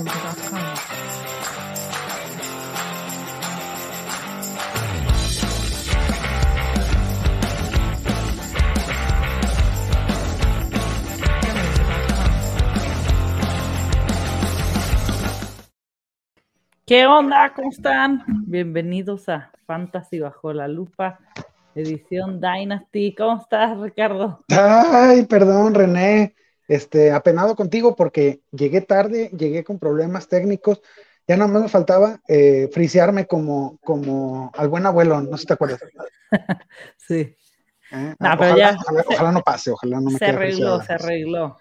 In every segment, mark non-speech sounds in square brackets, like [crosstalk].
¿Qué onda? ¿Cómo están? Bienvenidos a Fantasy Bajo la Lupa, edición Dynasty. ¿Cómo estás, Ricardo? Ay, perdón, René. Este, apenado contigo porque llegué tarde, llegué con problemas técnicos. Ya no me faltaba eh, frisearme como, como al buen abuelo, no sé si te acuerdas. [laughs] sí. Eh, No, ojalá, pero ya- ojalá- ojalá no pase, ojalá no me Se quede arregló, friseado. se arregló.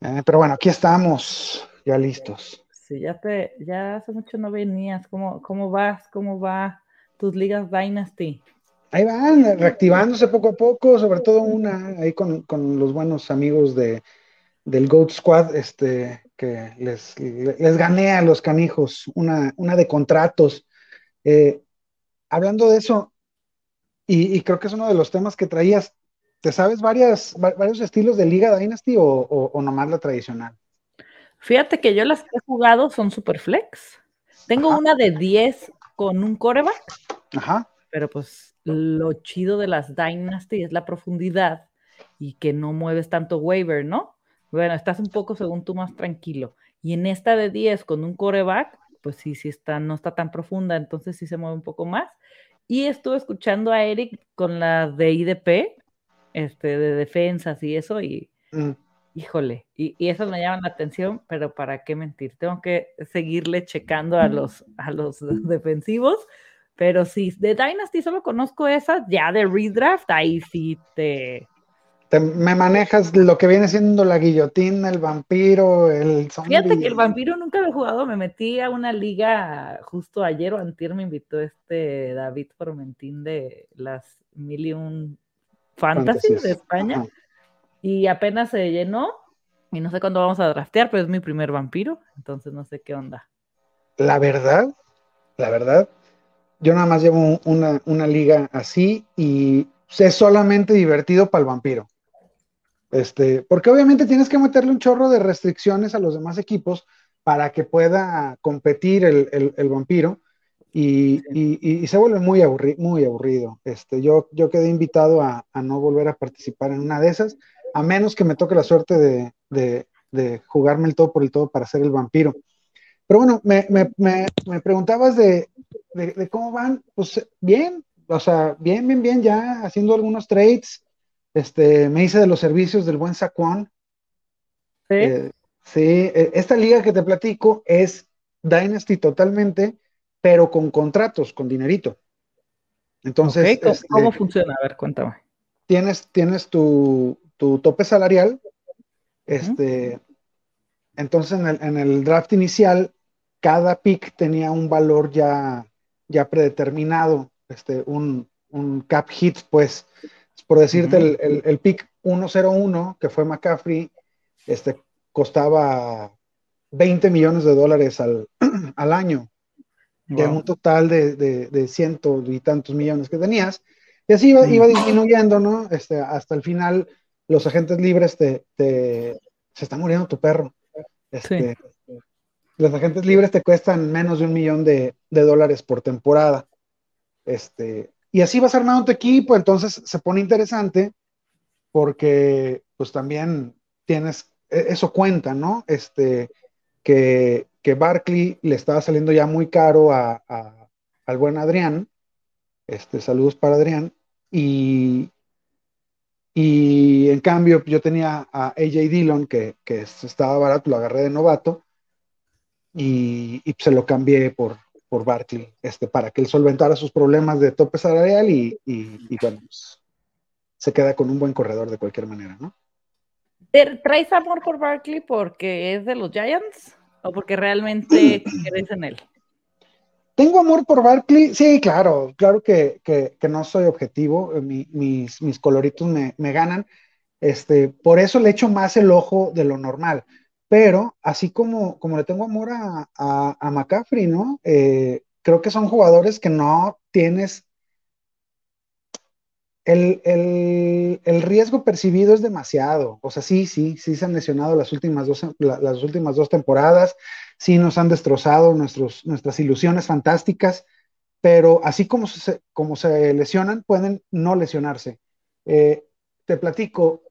Eh, pero bueno, aquí estamos, ya listos. Sí, ya te, ya hace mucho no venías. ¿Cómo, cómo vas? ¿Cómo va tus ligas Dynasty? Ahí van, reactivándose poco a poco, sobre todo una ahí con, con los buenos amigos de, del Goat Squad, este, que les, les gané a los canijos, una, una de contratos. Eh, hablando de eso, y, y creo que es uno de los temas que traías, ¿te sabes varias, va- varios estilos de Liga Dynasty o, o, o nomás la tradicional? Fíjate que yo las que he jugado son super flex. Tengo Ajá. una de 10 con un coreback, Ajá, pero pues lo chido de las Dynasty es la profundidad y que no mueves tanto waiver, ¿no? Bueno, estás un poco, según tú, más tranquilo. Y en esta de 10 con un coreback, pues sí, sí está, no está tan profunda, entonces sí se mueve un poco más. Y estuve escuchando a Eric con la de IDP, este, de defensas y eso, y mm, híjole, y, y esas me llaman la atención, pero para qué mentir, tengo que seguirle checando a los, a los [laughs] defensivos, pero sí, de Dynasty solo conozco esas, ya de redraft, ahí sí te... te- me manejas lo que viene siendo la guillotina, el vampiro, el zombie. Fíjate que el vampiro nunca lo he jugado, me metí a una liga justo ayer o antier me invitó este David Formentín de las Mil y un Fantasy Fantasies. de España. Ajá. Y apenas se llenó. Y no sé cuándo vamos a draftear, pero es mi primer vampiro. Entonces no sé qué onda. La verdad, la verdad, yo nada más llevo un- una, una liga así y es solamente divertido para el vampiro. Este, porque obviamente tienes que meterle un chorro de restricciones a los demás equipos para que pueda competir el, el- el vampiro y, y- y- y se vuelve muy, aburri- muy aburrido. Este, yo, yo quedé invitado a, a no volver a participar en una de esas, a menos que me toque la suerte de, de- de jugarme el todo por el todo para ser el vampiro. Pero bueno, me, me- me- me preguntabas de, de- de cómo van. Pues bien, o sea, bien, bien, bien, ya haciendo algunos trades. Este, me hice de los servicios del buen Saquon. ¿Sí? Eh, sí, eh, esta liga que te platico es Dynasty totalmente, pero con contratos, con dinerito. Entonces, Ok, ¿Cómo, este, cómo funciona? A ver, cuéntame. tienes, tienes tu, tu tope salarial. Este, entonces en el, en el draft inicial, cada pick tenía un valor ya, ya predeterminado, este, un, un cap hit, pues, por decirte, el, el, el pick 101, que fue McCaffrey, este, costaba 20 millones de dólares al, [clears throat] al año de Wow. un total de, de, de ciento y tantos millones que tenías. Y así iba, iba disminuyendo, ¿no? Este, hasta el final, los agentes libres te, te- se está muriendo tu perro. Este, Los agentes libres te cuestan menos de un millón de, dólares por temporada. Este, y así vas armando tu equipo, entonces se pone interesante porque pues también tienes, e- eso cuenta, ¿no? Este, que, que Barkley le estaba saliendo ya muy caro a- al buen Adrián. Este, saludos para Adrián. Y, y en cambio, yo tenía a AJ Dillon, que, que estaba barato, lo agarré de novato, y, y se lo cambié por, por Barkley, este, para que él solventara sus problemas de tope salarial y, y, y bueno, pues, se queda con un buen corredor de cualquier manera, ¿no? ¿Te- ¿Traes amor por Barkley porque es de los Giants o porque realmente [clears throat] crees en él? Tengo amor por Barkley, sí, claro, claro que, que, que no soy objetivo, eh, mi- mis, mis coloritos me, me ganan, este, por eso le echo más el ojo de lo normal, pero así como, como le tengo amor a, a, a McCaffrey, ¿no? Eh, creo que son jugadores que no tienes el, el, riesgo percibido es demasiado. O sea, sí, sí, sí se han lesionado las últimas dos, las últimas dos temporadas, sí nos han destrozado nuestros, nuestras ilusiones fantásticas, pero así como se, como se lesionan, pueden no lesionarse. Eh, te platico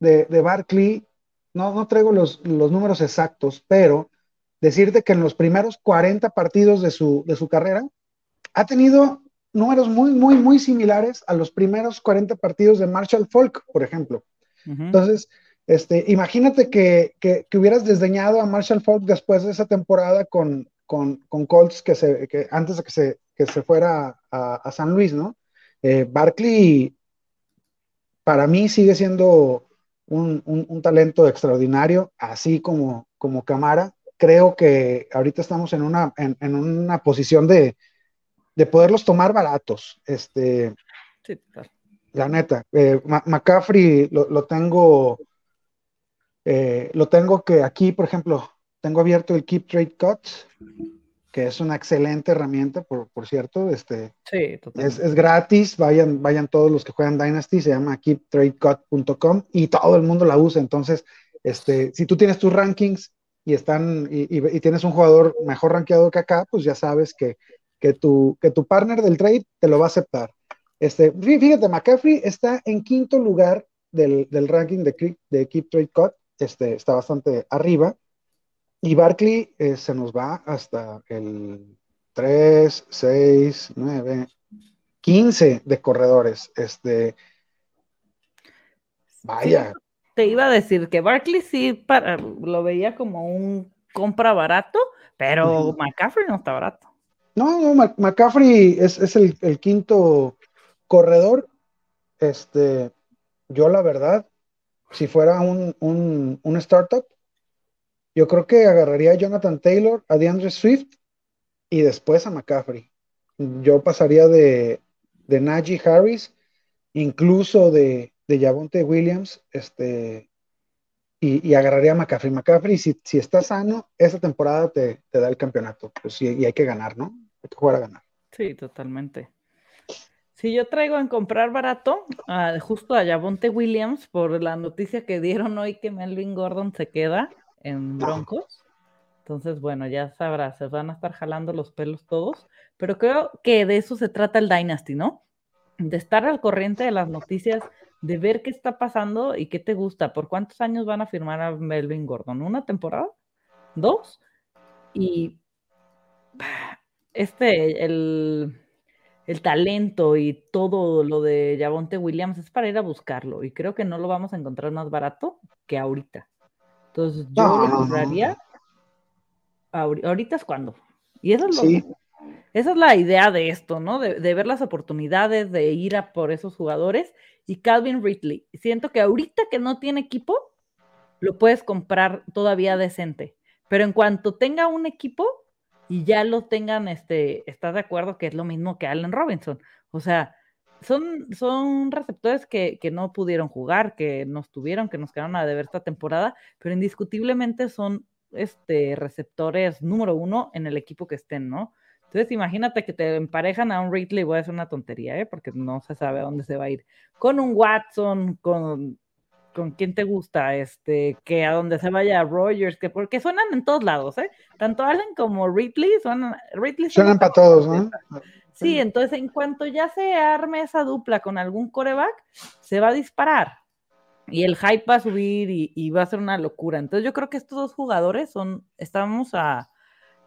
de, de Barkley, no, no traigo los, los, números exactos, pero decirte que en los primeros 40 partidos de su, de su carrera ha tenido números muy, muy, muy similares a los primeros 40 partidos de Marshall Falk, por ejemplo. Entonces, este, imagínate que, que, hubieras desdeñado a Marshall Falk después de esa temporada con, con, con Colts que se, que antes de que se, que se fuera a, San Luis, ¿no? Eh, Barkley, para mí, sigue siendo un, un, talento extraordinario, así como, como Camara. Creo que ahorita estamos en una, en, en una posición de, de poderlos tomar baratos. Este, sí, La neta, eh, McCaffrey lo, tengo, eh, lo tengo que aquí, por ejemplo, tengo abierto el Keep Trade Cuts, que es una excelente herramienta, por, cierto. Este, sí, es, es, gratis, vayan, vayan todos los que juegan Dynasty, se llama keeptradecut.com y todo el mundo la usa. Entonces, este, si tú tienes tus rankings y están y, y, tienes un jugador mejor rankeado que acá, pues ya sabes que que tu, que tu partner del trade te lo va a aceptar. Este, fíjate, McCaffrey está en quinto lugar del, ranking de, de Keep Trade Cut, este, está bastante arriba. Y Barkley eh, se nos va hasta el 3, 6, 9, 15 de corredores. Este, vaya. te iba a decir que Barkley sí para, lo veía como un compra barato, pero McCaffrey no está barato. No, no, McCaffrey es, el, quinto corredor. Este, yo la verdad, si fuera un, un, startup, yo creo que agarraría a Jonathan Taylor, a DeAndre Swift y después a McCaffrey. Yo pasaría de, de Najee Harris, incluso de, de Javonte Williams, este, y, agarraría a McCaffrey. McCaffrey, si, si está sano, esa temporada te, da el campeonato. Pues, y, y hay que ganar, ¿no? hay que jugar a ganar. Sí, totalmente. Si yo traigo en comprar barato, justo a Javonte Williams, por la noticia que dieron hoy que Melvin Gordon se queda en. Broncos. Entonces, bueno, ya sabrás, se van a estar jalando los pelos todos, pero creo que de eso se trata el Dynasty, ¿no? De estar al corriente de las noticias, de ver qué está pasando y qué te gusta. ¿Por cuántos años van a firmar a Melvin Gordon? ¿Una temporada? ¿Dos? Y [sighs] este, el, talento y todo lo de Javonte Williams es para ir a buscarlo y creo que no lo vamos a encontrar más barato que ahorita. Entonces yo lo compraría. Ahorita es cuando. Y eso es esa es la idea de esto, ¿no? De, de, ver las oportunidades, de ir a por esos jugadores. Y Calvin Ridley, siento que ahorita que no tiene equipo, lo puedes comprar todavía decente. Pero en cuanto tenga un equipo, y ya lo tengan, este, ¿estás de acuerdo que es lo mismo que Allen Robinson? O sea, son, son receptores que, no pudieron jugar, que nos tuvieron, que nos quedaron a deber esta temporada, pero indiscutiblemente son este, receptores número uno en el equipo que estén, ¿no? Entonces, imagínate que te emparejan a un Ridley, voy a hacer una tontería, ¿eh? porque no se sabe a dónde se va a ir. Con un Watson, con con quién te gusta, este, que a donde se vaya Rogers, que porque suenan en todos lados, ¿eh? Tanto Allen como Ridley suenan, Ridley suenan para todos, ¿no? Sí, entonces en cuanto ya se arme esa dupla con algún coreback, se va a disparar y el hype va a subir y, va a ser una locura. Entonces yo creo que estos dos jugadores son, estamos a,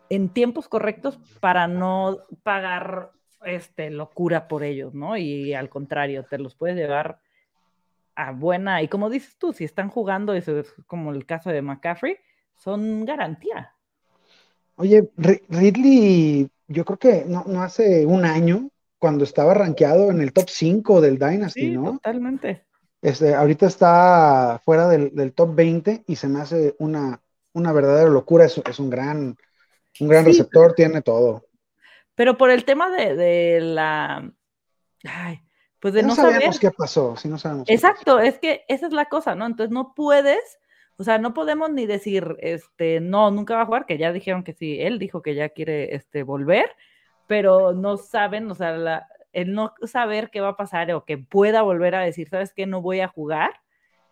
en tiempos correctos para no pagar este, locura por ellos, ¿no? Y al contrario, te los puedes llevar a buena, y como dices tú, si están jugando, eso es como el caso de McCaffrey, son garantía. Oye, Ridley, yo creo que no, hace un año, cuando estaba rankeado en el top 5 del Dynasty, ¿no? Totalmente. Este, ahorita está fuera del, top 20 y se me hace una, una verdadera locura. Es, es un gran, un gran receptor, tiene todo. Pero por el tema de, de la. Ay, pues de no, sabemos qué pasó, si no sabemos. Exacto, es que esa es la cosa, ¿no? Entonces no puedes, o sea, no podemos ni decir, este, no, nunca va a jugar, que ya dijeron que sí, él dijo que ya quiere, este, volver, pero no saben, o sea, el no saber qué va a pasar o que pueda volver a decir, ¿sabes qué? No voy a jugar,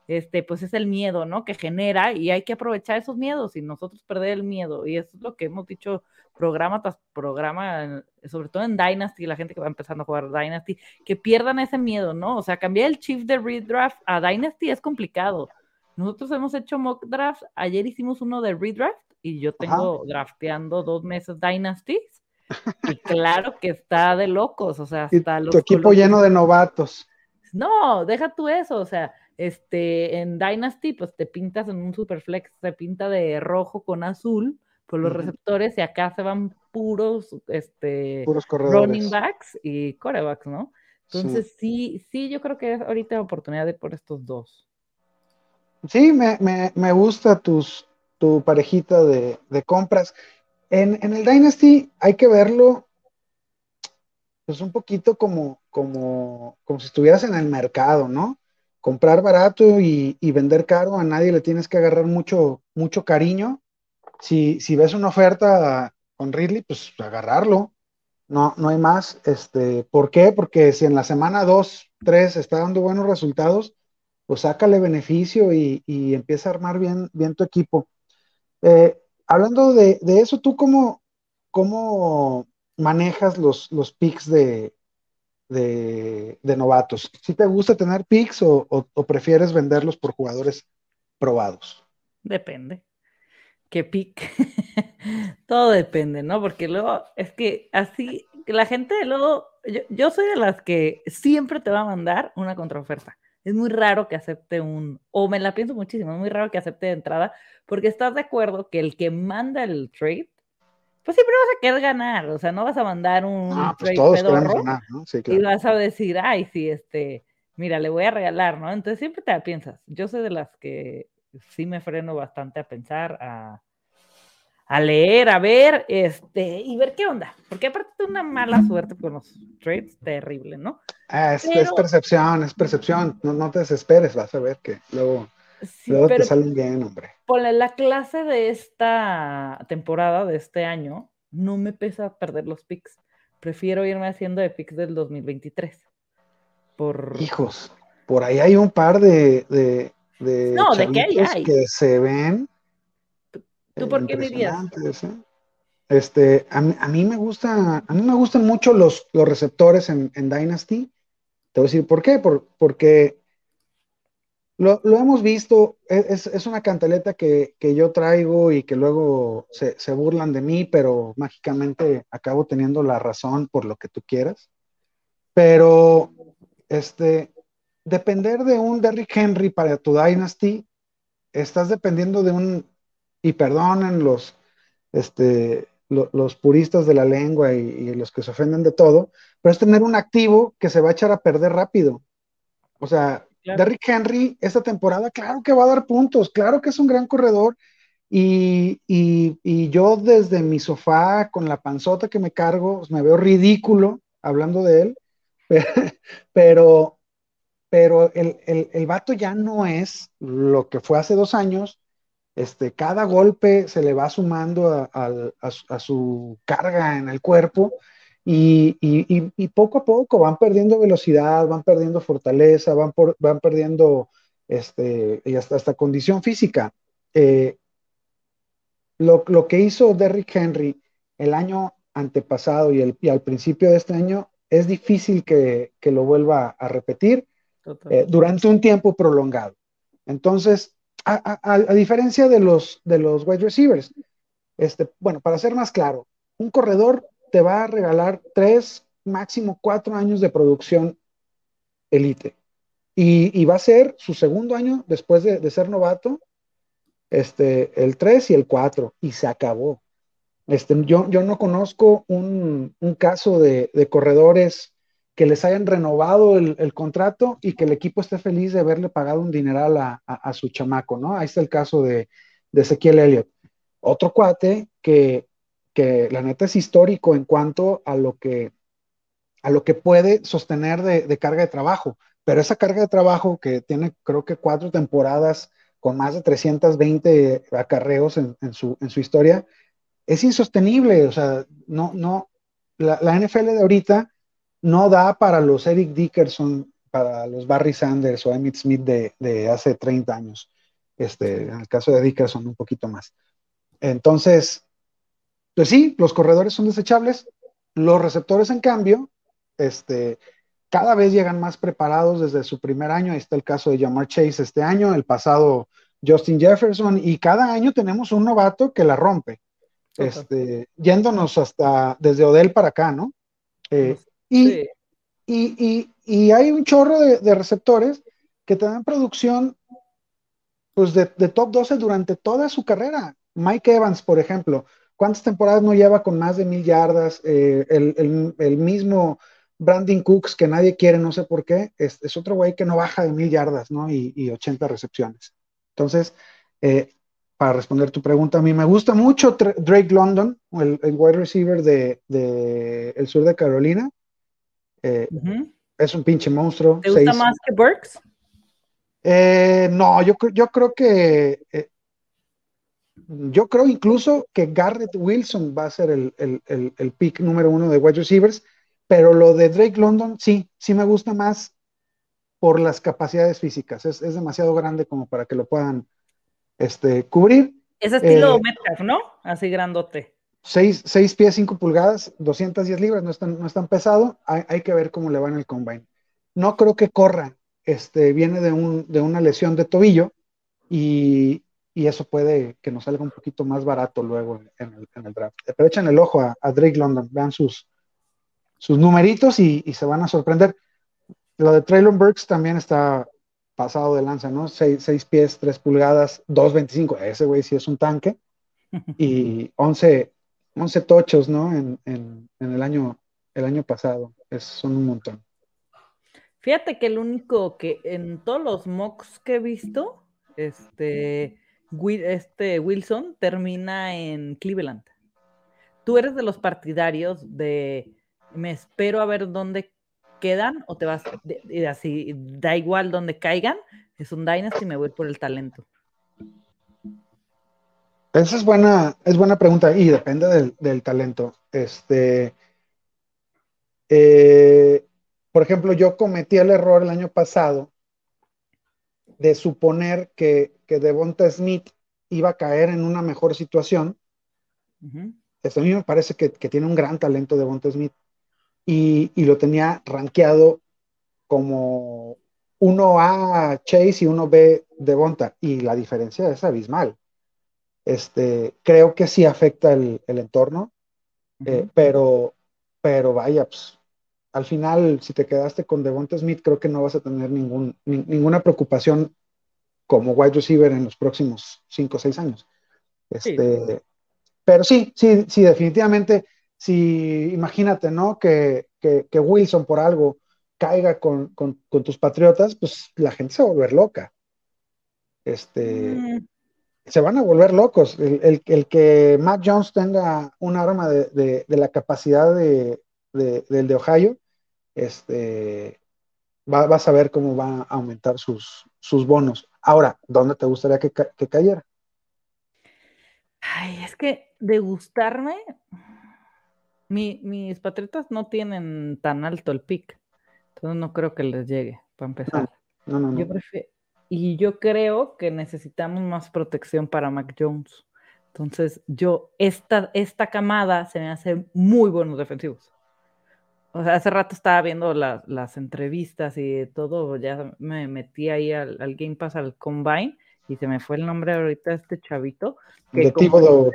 este, pues es el miedo, ¿no? Que genera y hay que aprovechar esos miedos y nosotros perder el miedo. Y eso es lo que hemos dicho programa tras programa, sobre todo en Dynasty, la gente que va empezando a jugar Dynasty, que pierdan ese miedo, ¿no? O sea, cambiar el chief de redraft a Dynasty es complicado. Nosotros hemos hecho mock drafts, ayer hicimos uno de redraft y yo tengo drafteando dos meses Dynasties. Y claro que está de locos, o sea, está tu equipo lleno de novatos. No, deja tú eso, o sea, este, en Dynasty, pues te pintas en un Superflex, se pinta de rojo con azul por los receptores y acá se van puros, este, puros running backs y corebacks, ¿no? Entonces sí. sí, yo creo que es ahorita oportunidad de por estos dos. Sí, me, me, me gusta tus, tu parejita de, compras. En, en, el Dynasty hay que verlo pues un poquito como, como, como si estuvieras en el mercado, ¿no? comprar barato y, vender caro, a nadie le tienes que agarrar mucho, mucho cariño. Si, si ves una oferta con Ridley, pues agarrarlo. No, no hay más. Este, ¿Por qué? Porque si en la semana 2, 3 está dando buenos resultados, pues sácale beneficio y, empieza a armar bien, tu equipo. Eh, hablando de, eso, ¿tú cómo, manejas los, picks de, novatos. ¿Si te gusta tener picks o, prefieres venderlos por jugadores probados? Depende. ¿Qué pick? [laughs] Todo depende, ¿no? Porque luego es que así, la gente luego, yo, soy de las que siempre te va a mandar una contraoferta. Es muy raro que acepte un, o me la pienso muchísimo, es muy raro que acepte de entrada, porque estás de acuerdo que el que manda el trade pues siempre vas a querer ganar, o sea, no vas a mandar un ah, pues todos ganar, ¿no? sí, claro. y vas a decir, ay, sí, este, mira, le voy a regalar, ¿no? Entonces siempre te la piensas. Yo soy de las que sí me freno bastante a pensar, a, a leer, a ver, este, y ver qué onda, porque aparte de una mala suerte con los trades, terrible, ¿no? Ah, es, es, percepción, es percepción, no, no te desesperes, vas a ver que luego Luego te salen bien, hombre. Por la clase de esta temporada, de este año, no me pesa perder los picks. Prefiero irme haciendo de picks del 2023. Por... Hijos, por ahí hay un par de, de, no, ¿de qué hay? que se ven. ¿Tú por qué dirías? ¿eh? Este, a, mí me gusta, a mí me gustan mucho los, los receptores en, Dynasty. Te voy a decir por qué, por, porque lo, hemos visto, e, es, una cantaleta que, yo traigo y que luego se, burlan de mí, pero mágicamente acabo teniendo la razón por lo que tú quieras. Pero, este, depender de un Derrick Henry para tu Dynasty, estás dependiendo de un, y perdonen los, este, los puristas de la lengua y, y los que se ofenden de todo, pero es tener un activo que se va a echar a perder rápido. O sea, Derrick Henry esta temporada, claro que va a dar puntos, claro que es un gran corredor. Y, yo desde mi sofá con la panzota que me cargo, me veo ridículo hablando de él, [laughs] pero, pero el, el, vato ya no es lo que fue hace dos años. Este, cada golpe se le va sumando a su carga en el cuerpo y, poco a poco van perdiendo velocidad, van perdiendo fortaleza, van, van perdiendo este, y hasta, condición física. Eh, lo, que hizo Derrick Henry el año antepasado y, el, al principio de este año es difícil que, lo vuelva a repetir eh, durante un tiempo prolongado. Entonces, a, diferencia de los, de los wide receivers, este, bueno, para ser más claro, un corredor te va a regalar tres, máximo cuatro años de producción elite. Y, va a ser su segundo año después de, ser novato, este, el 3 y el 4, y se acabó. Este, yo, yo no conozco un, caso de, corredores que les hayan renovado el, contrato y que el equipo esté feliz de haberle pagado un dineral a, su chamaco, ¿no? Ahí está el caso de, de Ezequiel Elliott. Otro cuate que que la neta es histórico en cuanto a lo que, a lo que puede sostener de, carga de trabajo. Pero esa carga de trabajo que tiene creo que cuatro temporadas con más de 320 acarreos en, su, en su historia, es insostenible. O sea, no, no, la, NFL de ahorita no da para los Eric Dickerson, para los Barry Sanders o Emmitt Smith de, hace 30 años. Este, en el caso de Dickerson, un poquito más. Entonces, pues sí, los corredores son desechables. Los receptores, en cambio, este, cada vez llegan más preparados desde su primer año. Ahí está el caso de Jamar Chase este año, el pasado Justin Jefferson, y cada año tenemos un novato que la rompe. Este, yéndonos hasta desde Odell para acá, ¿no? Eh, y, y, hay un chorro de, receptores que te dan producción pues de, top 12 durante toda su carrera. Mike Evans, por ejemplo, ¿cuántas temporadas no lleva con más de mil yardas? Eh, el, mismo Brandon Cooks, que nadie quiere, no sé por qué, es, otro güey que no baja de mil yardas, ¿no? Y, 80 recepciones. Entonces, eh, para responder tu pregunta, a mí me gusta mucho Drake London, el, wide receiver de, el sur de Carolina. Eh, es un pinche monstruo. ¿Te gusta más que Burks? Eh, no, yo, yo creo que yo creo incluso que Garrett Wilson va a ser el, el, pick número uno de wide receivers, pero lo de Drake London sí, sí me gusta más por las capacidades físicas. Es, demasiado grande como para que lo puedan este, cubrir. Es estilo eh, Metcalf, ¿no? Así grandote. 6, pies, 5 pulgadas, 210 libras, no es tan, no es tan pesado. Hay, que ver cómo le va en el combine. No creo que corra. Este, viene de, un, de una lesión de tobillo y, y eso puede que nos salga un poquito más barato luego en el, en el draft. Pero echen el ojo a, Drake London, vean sus, sus numeritos y, y, se van a sorprender. Lo de Traylon Burks también está pasado de lanza, ¿no? 6 pies, 3 pulgadas, 2.25, ese güey sí es un tanque. [laughs] Y 11, 11 tochos, ¿no? En, en, en, el, año, el año pasado, es, son un montón. Fíjate que el único que en todos los mocks que he visto, este, este Wilson termina en Cleveland. ¿Tú eres de los partidarios de me espero a ver dónde quedan o te vas y así da igual dónde caigan? Es un Dynasty, me voy por el talento. Esa es buena, es buena pregunta y depende del, talento. Este, eh, por ejemplo, yo cometí el error el año pasado de suponer que, que Devonta Smith iba a caer en una mejor situación. Este, a mí me parece que, tiene un gran talento Devonta Smith y, lo tenía rankeado como uno A Chase y uno B Devonta y la diferencia es abismal. Este, creo que sí afecta el, entorno, eh, pero, pero vaya, pues, al final, si te quedaste con Devonta Smith, creo que no vas a tener ningún, ninguna preocupación como wide receiver en los próximos 5 o 6 años. Este, Pero sí, sí, sí, definitivamente, si imagínate, ¿no? Que, que, Wilson por algo caiga con, con, tus patriotas, pues la gente se va a volver loca. Este, mm. Se van a volver locos. El, el, que Matt Jones tenga un arma de, de, de la capacidad de, del de Ohio, este, va, vas a ver cómo va a aumentar sus, sus bonos. Ahora, ¿dónde te gustaría que, cayera? Ay, es que de gustarme, mis patriotas no tienen tan alto el pick, entonces no creo que les llegue, para empezar. No, no, no. Y yo creo que necesitamos más protección para Mac Jones. Entonces, yo, esta, esta camada se me hace muy buenos defensivos o sea, hace rato estaba viendo las entrevistas y todo, ya me metí ahí al, Game Pass, al Combine, y se me fue el nombre ahorita de este chavito. Que ¿De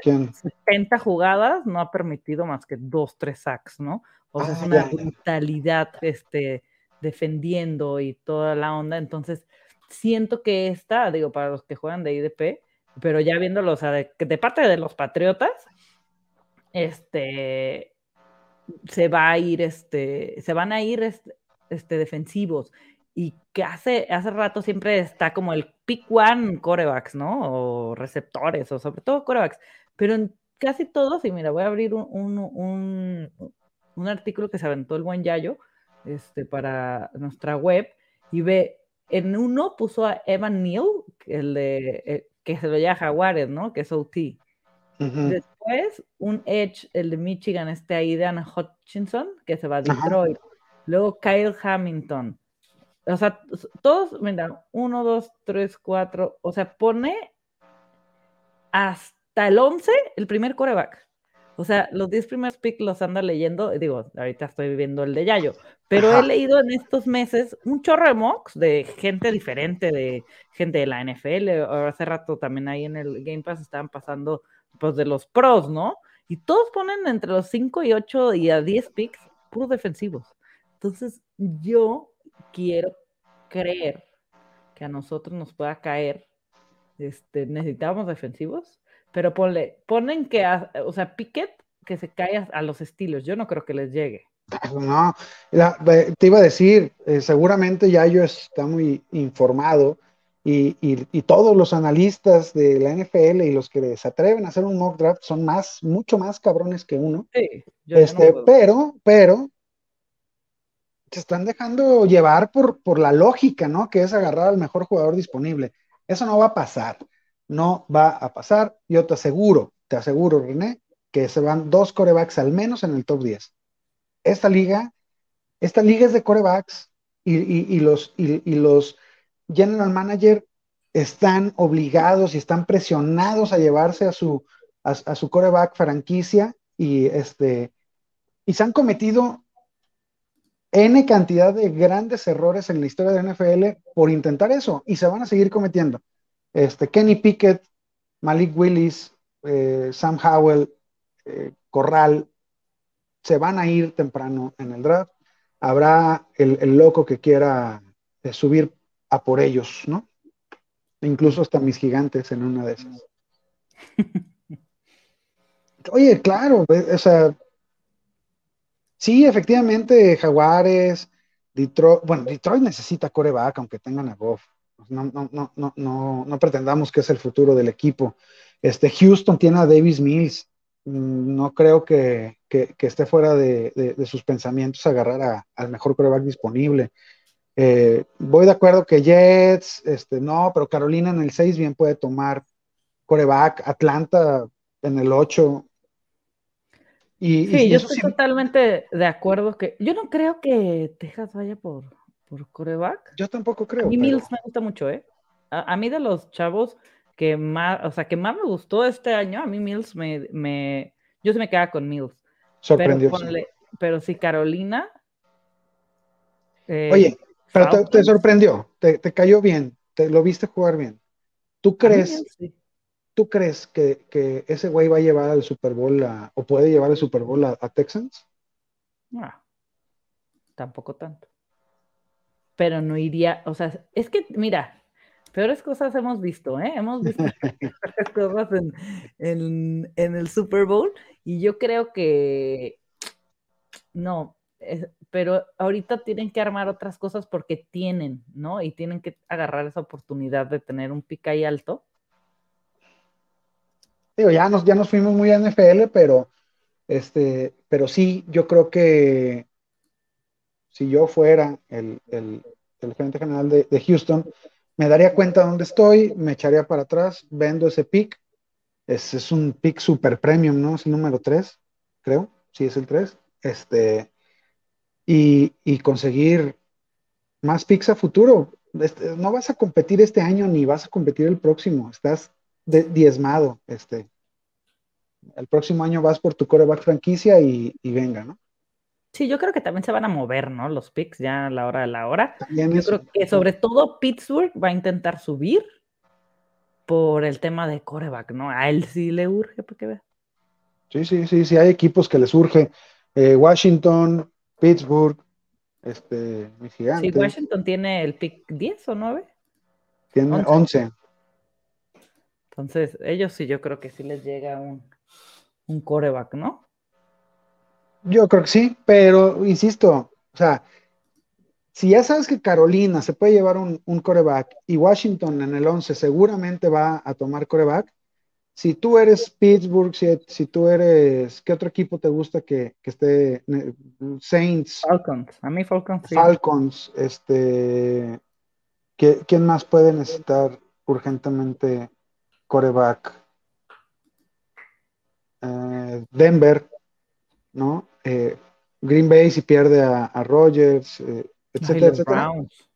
quién? 70 jugadas no ha permitido más que dos, tres sacks, ¿no? O sea, es ah, una brutalidad este, defendiendo y toda la onda. Entonces, siento que esta, digo, para los que juegan de IDP, pero ya viéndolo, o sea, de, parte de los Patriotas, este, se va a ir, este, se van a ir este, defensivos. Y que hace, hace rato siempre está como el pick one corebacks, ¿no? O receptores, o sobre todo corebacks. Pero en casi todos, y mira, voy a abrir un, un, un, artículo que se aventó el buen Yayo este, para nuestra web, y ve, en uno puso a Evan Neal, el de, eh, que se lo llama Jaguares, ¿no? Que es OT. Después, un Edge, el de Michigan, este Aidan Hutchinson, que se va a Detroit. Luego Kyle Hamilton. O sea, todos, mira, uno, dos, tres, cuatro. O sea, pone hasta el 11 el primer coreback. O sea, los 10 primeros picks los anda leyendo, digo, ahorita estoy viviendo el de Yayo, pero he leído en estos meses un chorro de mocks de gente diferente, de gente de la NFL, hace rato también ahí en el Game Pass estaban pasando pues de los pros, ¿no? Y todos ponen entre los 5 y 8 y a 10 picks puros defensivos. Entonces, yo quiero creer que a nosotros nos pueda caer, este, necesitamos defensivos, pero ponle, ponen que, o sea, Piquet que se caiga a los estilos. Yo no creo que les llegue. No, te iba a decir, eh, seguramente ya yo está muy informado y, todos los analistas de la NFL y los que se atreven a hacer un mock draft son más, mucho más cabrones que uno. Sí, este, pero, pero, se están dejando llevar por, por la lógica, ¿no? Que es agarrar al mejor jugador disponible. Eso no va a pasar no va a pasar. Yo te aseguro, te aseguro, René, que se van dos corebacks al menos en el top 10. Esta liga, esta liga es de corebacks y, los, y, los general manager están obligados y están presionados a llevarse a su, a, su coreback franquicia y, este, y se han cometido N cantidad de grandes errores en la historia de NFL por intentar eso y se van a seguir cometiendo. Este, Kenny Pickett, Malik Willis, eh, Sam Howell, eh, Corral, se van a ir temprano en el draft. Habrá el, loco que quiera eh, subir a por ellos, ¿no? Incluso hasta mis gigantes en una de esas. [laughs] Oye, claro, o sea, sí, efectivamente, Jaguares, Detroit, bueno, Detroit necesita coreback, aunque tengan a Goff. No, no, no, no, no, pretendamos que es el futuro del equipo. Este, Houston tiene a Davis Mills. Mm, no creo que, esté fuera de, sus pensamientos agarrar al mejor coreback disponible. Eh, voy de acuerdo que Jets, este, no, pero Carolina en el 6 bien puede tomar coreback, Atlanta en el 8. Y, sí, yo estoy totalmente de acuerdo que yo no creo que Texas vaya por, por coreback. Yo tampoco creo. A mí Mills me gusta mucho, ¿eh? A, mí de los chavos que más, o sea, que más me gustó este año, a mí Mills me, me yo se me quedaba con Mills. Sorprendió. Pero, sí. Carolina. Eh, Oye, pero te, sorprendió, te, cayó bien, te lo viste jugar bien. ¿Tú crees, ¿tú crees que, ese güey va a llevar al Super Bowl o puede llevar el Super Bowl a, Texans? No, tampoco tanto pero no iría, o sea, es que, mira, peores cosas hemos visto, ¿eh? Hemos visto [laughs] peores cosas en, el Super Bowl y yo creo que no, pero ahorita tienen que armar otras cosas porque tienen, ¿no? Y tienen que agarrar esa oportunidad de tener un pica ahí alto. Digo, ya nos, ya nos fuimos muy a NFL, pero, este, pero sí, yo creo que si yo fuera el, el, gerente general de, Houston, me daría cuenta dónde estoy, me echaría para atrás, vendo ese pick. Es, es un pick super premium, ¿no? Es el número 3, creo. Sí, es el 3. Este, y, conseguir más picks a futuro. Este, no vas a competir este año ni vas a competir el próximo. Estás diezmado. Este. El próximo año vas por tu coreback franquicia y venga, ¿no? Sí, yo creo que también se van a mover, ¿no? Los picks ya a la hora de la hora. yo creo que sobre todo Pittsburgh va a intentar subir por el tema de coreback, ¿no? A él sí le urge, porque vea. Sí, sí, sí, sí, hay equipos que les urge. Eh, Washington, Pittsburgh, este, mi gigante. Sí, Washington tiene el pick 10 o 9. Tiene 11. Entonces, ellos sí, yo creo que sí les llega un, un coreback, ¿no? Yo creo que sí, pero insisto, o sea, si ya sabes que Carolina se puede llevar un, coreback y Washington en el 11 seguramente va a tomar coreback, si tú eres Pittsburgh, si, tú eres, ¿qué otro equipo te gusta que, esté? Saints. Falcons, a mí Falcons. Falcons, este, ¿quién más puede necesitar urgentemente coreback? Eh, Denver, ¿no? Eh, Green Bay si pierde a, a Rogers, eh, etcétera, los etcétera. Browns.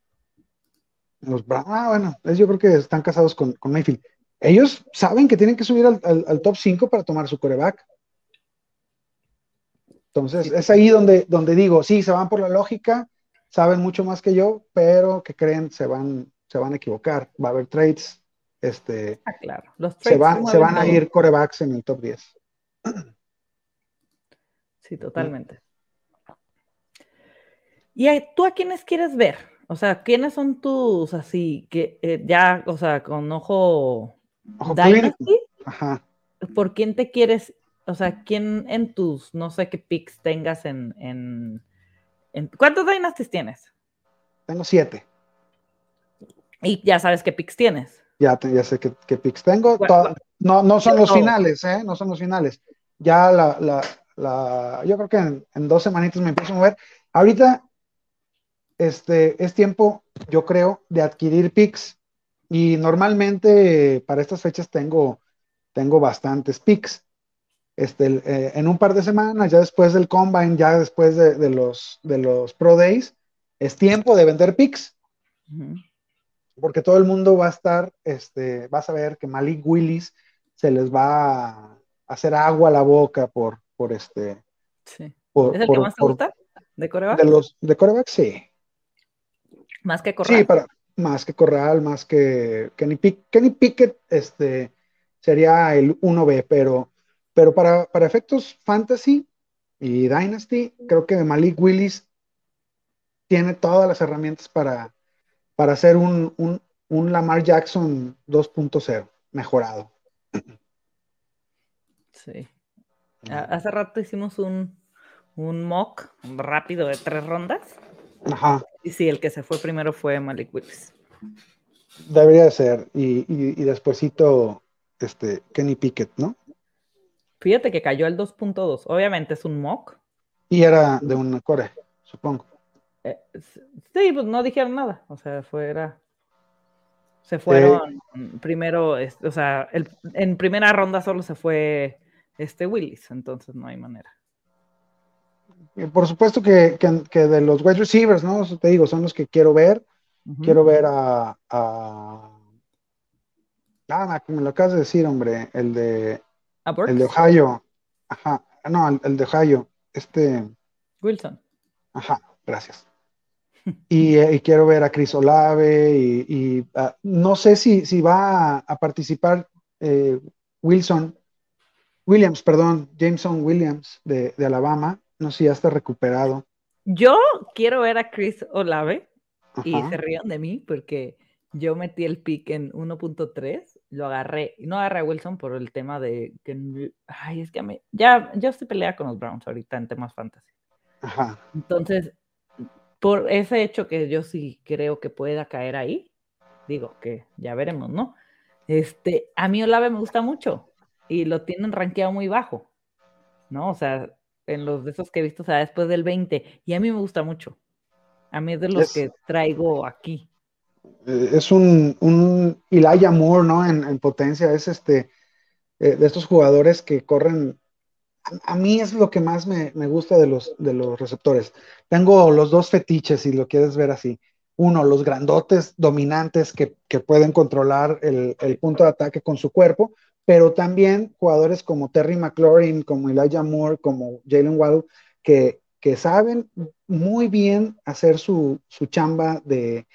Los Browns, ah, bueno, es- yo creo que están casados con, con Mayfield. Ellos saben que tienen que subir al, al- al top 5 para tomar su coreback. Entonces, Sí. es ahí donde, donde digo, sí, se van por la lógica, saben mucho más que yo, pero que creen se van, se van a equivocar. Va a haber trades, este, Ah, claro. Los se, trades va- mueven se van a ir corebacks en el top 10. Sí, totalmente. ¿Y tú a quiénes quieres ver? O sea, ¿quiénes son tus así que eh, ya, o sea, con ojo Ojo. Dynasty? Ajá. ¿Por quién te quieres? O sea, ¿quién en tus, no sé qué picks tengas en, en, en- ¿cuántos Dynasties tienes? Tengo siete. Y ya sabes qué picks tienes. Ya, te- ya sé qué, qué picks tengo. No, no son los finales, ¿eh? No son los finales. Ya la, la, la- yo creo que en, en dos semanitas me empiezo a mover. Ahorita, este, es tiempo, yo creo, de adquirir picks. Y normalmente para estas fechas tengo, tengo bastantes picks. Este, eh, en un par de semanas, ya después del combine, ya después de, de los, de los Pro Days, es tiempo de vender picks Ujú. porque todo el mundo va a estar, este, vas a ver que Malik Willis se les va a hacer agua a la boca por, por este, Sí. por, ¿Es el por- que más te gusta? ¿De coreback? de los de coreback, sí, Más que Corral. sí, para más que Corral, más que Kenny, Pick- Kenny Pickett, este, sería el 1B, pero, pero para, para efectos fantasy y dynasty, creo que Malik Willis tiene todas las herramientas para, para hacer un, un, un Lamar Jackson 2.0 mejorado. Sí. Hace rato hicimos un, un mock rápido de tres rondas. Ajá, Y sí, el que se fue primero fue Malik Willis. debería de ser. Y, y, y este, Kenny Pickett, ¿no? Fíjate que cayó al 2.2. Obviamente es un mock. Y era de un core, supongo. Eh, sí, pues no dijeron nada. O sea, fuera. Se fueron primero, es- o sea, el- en primera ronda solo se fue este Willis, entonces no hay manera. Y por supuesto que, que, que de los wide receivers, ¿no? Eso te digo, son los que quiero ver. Quiero ver a, a... Ah, me lo acabas de decir, hombre, el de, el de Ohio. Ajá, no, el, el de Ohio. Este, Wilson. ajá, gracias. Y, eh, y quiero ver a Chris Olave y, y, ah, no sé si, si va a, a participar eh, Wilson, Williams, perdón, Jameson Williams de, de Alabama. No sé si ya está recuperado. Yo quiero ver a Chris Olave y se rían de mí porque yo metí el pick en 1.3, lo agarré, no agarré a Wilson por el tema de que, ay, es que a mí, ya, yo estoy peleada con los Browns ahorita en temas fantasy. Ajá. Entonces, por ese hecho que yo sí creo que pueda caer ahí, digo que ya veremos, ¿no? Este, a mí Olave me gusta mucho y lo tienen rankeado muy bajo, ¿no? O sea, en los de esos que he visto, o sea, después del 20, y a mí me gusta mucho. A mí es de los Es- que traigo aquí. Eh, es un, un Elijah Moore, ¿no? En, en potencia, es este, eh, de estos jugadores que corren. A, a mí es lo que más me, me gusta de los, de los receptores. Tengo los dos fetiches, si lo quieres ver así. Uno, los grandotes dominantes que, que pueden controlar el, el punto de ataque con su cuerpo, pero también jugadores como Terry McLaurin, como Elijah Moore, como Jalen Waddle, que, que saben muy bien hacer su, su chamba de,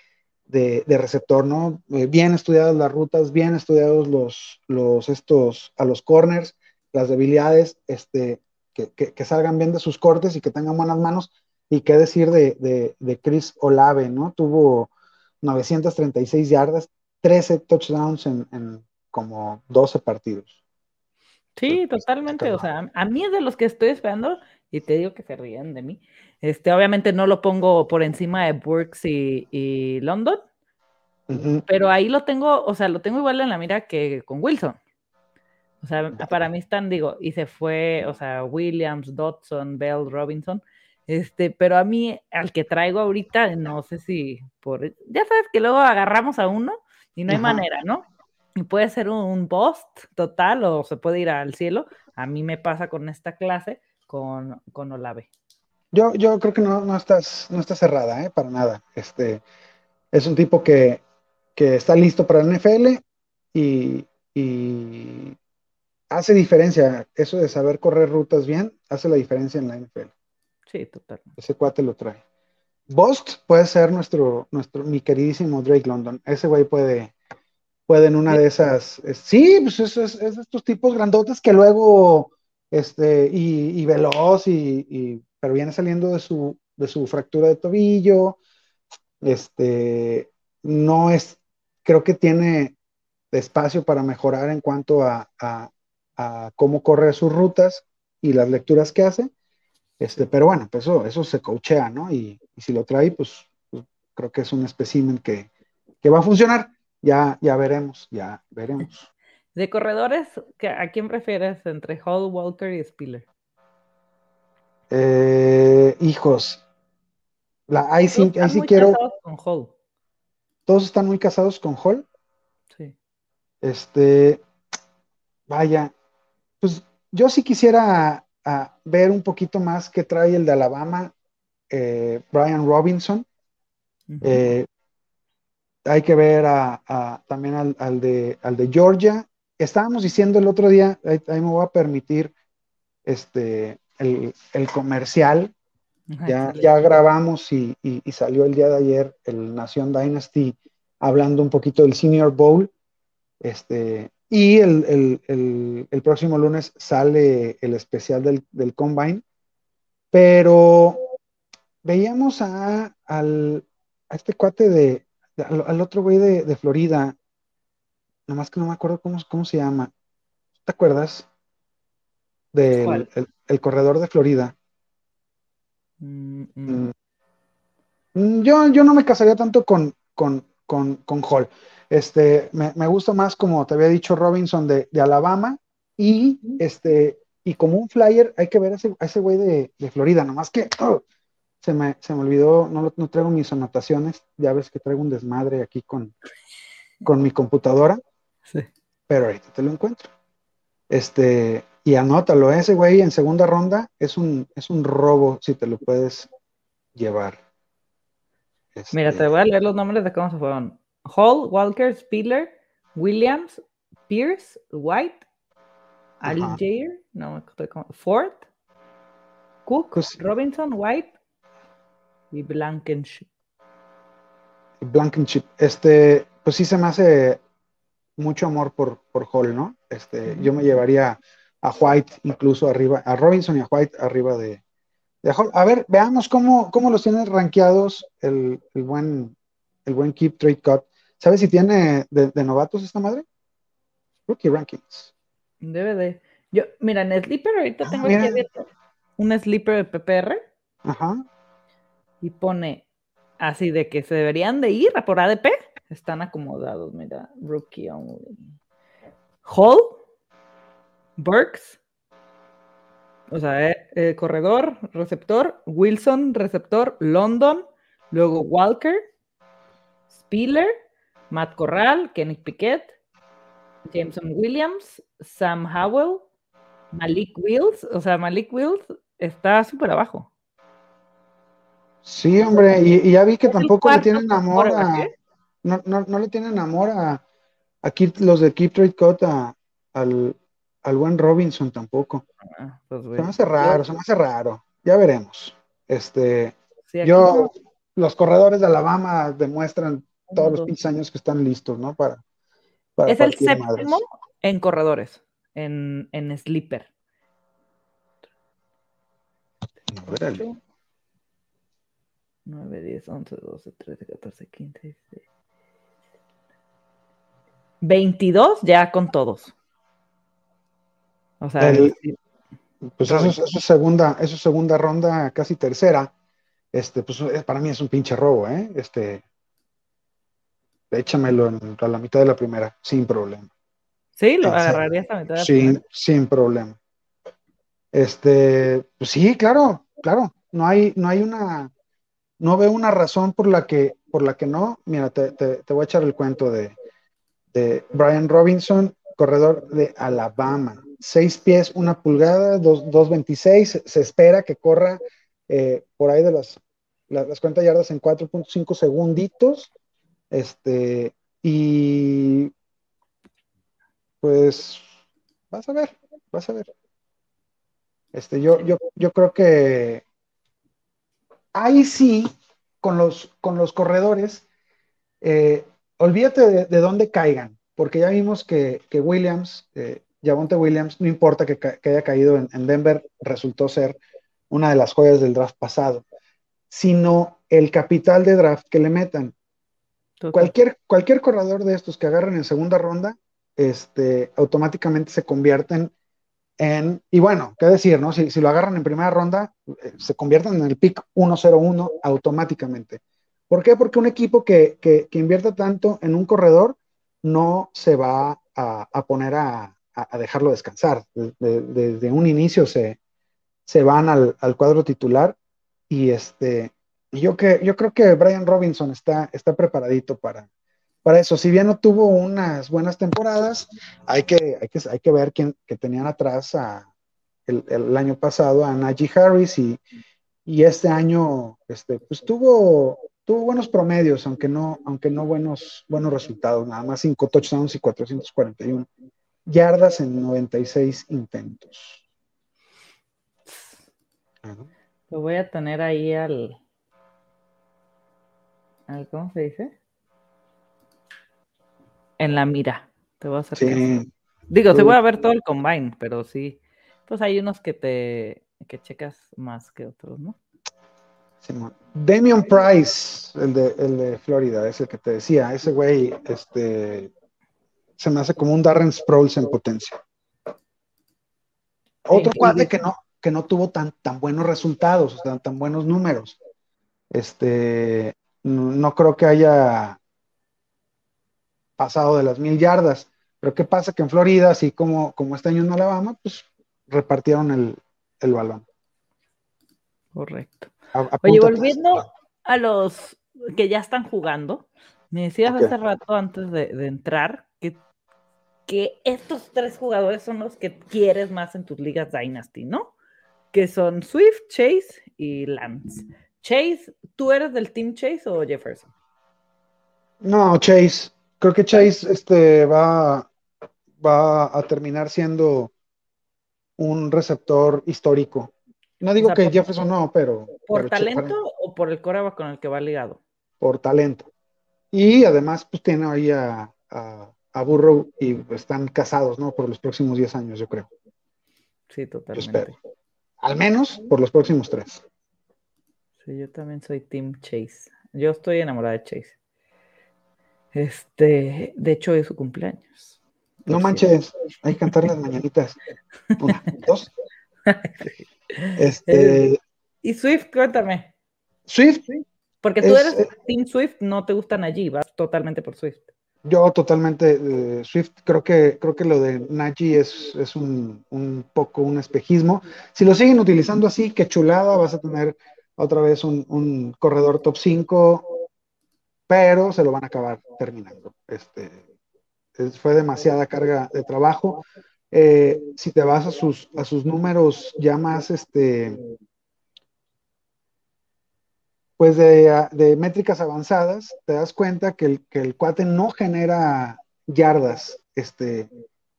de, receptor, ¿no? Eh, bien estudiadas las rutas, bien estudiados los, los estos, a los corners, las debilidades, este, que, que, salgan bien de sus cortes y que tengan buenas manos. Y qué decir de, de, Chris Olave, ¿no? Tuvo 936 yardas, 13 touchdowns en como 12 partidos. Sí, totalmente. O sea, a mí es de los que estoy esperando y te digo que se ríen de mí. Este, obviamente no lo pongo por encima de Burks y, y London, pero ahí lo tengo, o sea, lo tengo igual en la mira que con Wilson. O sea, para mí están, digo, y se fue, o sea, Williams, Dodson, Bell, Robinson. Este, pero a mí, al que traigo ahorita, no sé si por. Ya sabes que luego agarramos a uno y no hay Ajá. manera, ¿no? Y puede ser un, bust total o se puede ir al cielo. A mí me pasa con esta clase con, con Olave. Yo, yo creo que no, no estás, no está cerrada, ¿eh? Para nada. Este, es un tipo que, que está listo para el NFL y, y hace diferencia. Eso de saber correr rutas bien, hace la diferencia en la NFL. Sí, total. Ese cuate lo trae. Bost puede ser nuestro, nuestro, mi queridísimo Drake London. Ese güey puede, puede en una de esas. sí, pues es, es, es, estos tipos grandotes que luego, este, y, y veloz, y, y, pero viene saliendo de su, de su fractura de tobillo. Este, no es, creo que tiene espacio para mejorar en cuanto a, a, a cómo corre sus rutas y las lecturas que hace este, pero bueno, pues eso, eso se coachea, ¿no? Y, y si lo trae, pues, pues, creo que es un espécimen que, que, va a funcionar. Ya, ya veremos, ya veremos. De corredores, ¿a quién prefieres entre Hall, Walker y Spiller? Eh, hijos, la, ahí sí, ahí sí quiero. Con Hall. Todos están muy casados con Hall. Sí. Este, vaya, pues yo sí quisiera a ver un poquito más qué trae el de Alabama, eh, Brian Robinson. eh, hay que ver a, también al, al, de, al de Georgia. Estábamos diciendo el otro día, ahí, ahí me voy a permitir este, el, el comercial. Ya, ya, grabamos y, y, y, salió el día de ayer el Nación Dynasty hablando un poquito del Senior Bowl. Este, y el, el, el, el, próximo lunes sale el especial del, del Combine. Pero veíamos a, al, a este cuate de al, al, otro güey de, de, Florida, nomás que no me acuerdo cómo, cómo se llama. ¿Te acuerdas? Del el, el, corredor de Florida. Mm, mm. Yo, yo no me casaría tanto con, con, con, con Hall. Este, me, me, gusta más, como te había dicho Robinson, de, de, Alabama. Y, este, y como un flyer, hay que ver a ese, a ese güey de, de, Florida. Nomás que oh, se, me, se me olvidó, no, no traigo mis anotaciones. Ya ves que traigo un desmadre aquí con, con mi computadora. Sí. Pero ahorita te lo encuentro. Este, y anótalo, ese güey en segunda ronda es un, es un robo si te lo puedes llevar. Este... Mira, te voy a leer los nombres de cómo se fueron. Hall, Walker, Spiller, Williams, Pierce, White, Algier, no, Ford, Cook, pues, Robinson, White y Blankenship. Blankenship, este, pues sí se me hace mucho amor por, por Hall, ¿no? Este, mm -hmm. yo me llevaría a White incluso arriba, a Robinson y a White arriba de, de Hall. A ver, veamos cómo, cómo los tiene rankeados el, el, buen, el buen Keep Trade Cut. ¿Sabes si tiene de, de, novatos esta madre? Rookie Rankings. Debe de. Yo, mira, en Sleeper ahorita ah, tengo aquí un Sleeper de PPR. Ajá. Y pone así de que se deberían de ir por ADP. Están acomodados, mira. Rookie only. Hall. Burks. O sea, eh, eh, corredor, receptor. Wilson, receptor. London. Luego Walker. Spiller. Matt Corral, Kenny Piquet, Jameson Williams, Sam Howell, Malik Wills, o sea, Malik Wills está súper abajo. Sí, hombre, y, y, ya vi que tampoco le tienen amor a. No, no, no, le tienen amor a, a los de Keep Trade Cut a, al, al, buen Robinson tampoco. Ah, pues, se me hace raro, se me hace raro. Ya veremos. Este, sí, yo, no. los corredores de Alabama demuestran todos los pinches años que están listos, ¿no? Para, para es el séptimo madres. en corredores, en, en sleeper. Órale. 9, 10, 11, 12, 13, 14, 15, 16. 22 ya con todos. O sea, el, pues eso, eso, es segunda, eso es segunda ronda, casi tercera. Este, pues para mí es un pinche robo, ¿eh? Este, échamelo en, a la mitad de la primera, sin problema. Sí, lo agarraría hasta la mitad de la sin, primera. Sin problema. Este, pues sí, claro, claro. No hay, no hay una, no veo una razón por la que, por la que no. Mira, te, te, te voy a echar el cuento de, de, Brian Robinson, corredor de Alabama. Seis pies, una pulgada, dos, dos veintiséis. Se espera que corra eh, por ahí de las, las, 40 yardas en 4.5 segunditos. Este, y pues vas a ver, vas a ver. Este, yo, yo, yo creo que ahí sí, con los, con los corredores, eh, olvídate de, dónde caigan, porque ya vimos que, Williams, eh, Javonte Williams, no importa que, haya caído en, Denver, resultó ser una de las joyas del draft pasado, sino el capital de draft que le metan. Cualquier, cualquier corredor de estos que agarren en segunda ronda, este, automáticamente se convierten en, y bueno, qué decir, ¿no? Si, lo agarran en primera ronda, eh, se convierten en el pick 101 automáticamente. ¿Por qué? Porque un equipo que, que, invierta tanto en un corredor no se va a, poner a, dejarlo descansar. Desde, un inicio se, se van al, cuadro titular y este, yo, que, yo creo que Brian Robinson está, está preparadito para, para eso. Si bien no tuvo unas buenas temporadas, hay que, hay que, hay que ver quién que tenían atrás el, año pasado a Najee Harris y, y este año este, pues tuvo tuvo buenos promedios, aunque no, aunque no buenos, buenos resultados, nada más 5 touchdowns y 441 yardas en 96 intentos. Lo voy a tener ahí al, al ¿cómo se dice? En la mira. Te voy a hacer sí. Digo, se voy a ver todo el combine, pero sí. Pues hay unos que te que checas más que otros, ¿no? Damian Price, el de, el de Florida, es el que te decía, ese güey, este, se me hace como un Darren Sproles en potencia. Otro cuate que no, que no tuvo tan, tan buenos resultados, tan, tan buenos números. Este, no creo que haya pasado de las mil yardas. Pero ¿qué pasa? Que en Florida, así como, como este año en Alabama, pues repartieron el, el balón. Correcto. Oye, volviendo a los que ya están jugando, me decías hace rato antes de, entrar que, que estos tres jugadores son los que quieres más en tus ligas Dynasty, ¿no? Que son Swift, Chase y Lance. Chase, ¿tú eres del Team Chase o Jefferson? No, Chase. Creo que Chase este, va, va a terminar siendo un receptor histórico. No digo que Jefferson no, pero. ¿Por talento o por el coreback con el que va ligado? Por talento. Y además, pues tiene ahí a, a, Burrow y están casados, ¿no? Por los próximos 10 años, yo creo. Sí, totalmente. Al menos por los próximos tres. Sí, yo también soy Team Chase. Yo estoy enamorada de Chase. Este, de hecho, es su cumpleaños. No manches, hay que cantar las mañanitas. Una, dos. [laughs] Este, y Swift, cuéntame. Swift. Porque tú eres eh, Team Swift, no te gustan allí, vas totalmente por Swift. Yo totalmente eh, Swift, creo que, creo que lo de Najee es, es un, poco un espejismo. Si lo siguen utilizando así, qué chulada, vas a tener otra vez un, corredor top 5, pero se lo van a acabar terminando. Este, fue demasiada carga de trabajo. Eh, si te vas a sus, a sus números ya más, este, pues de, métricas avanzadas, te das cuenta que el, que el, cuate no genera yardas. Este,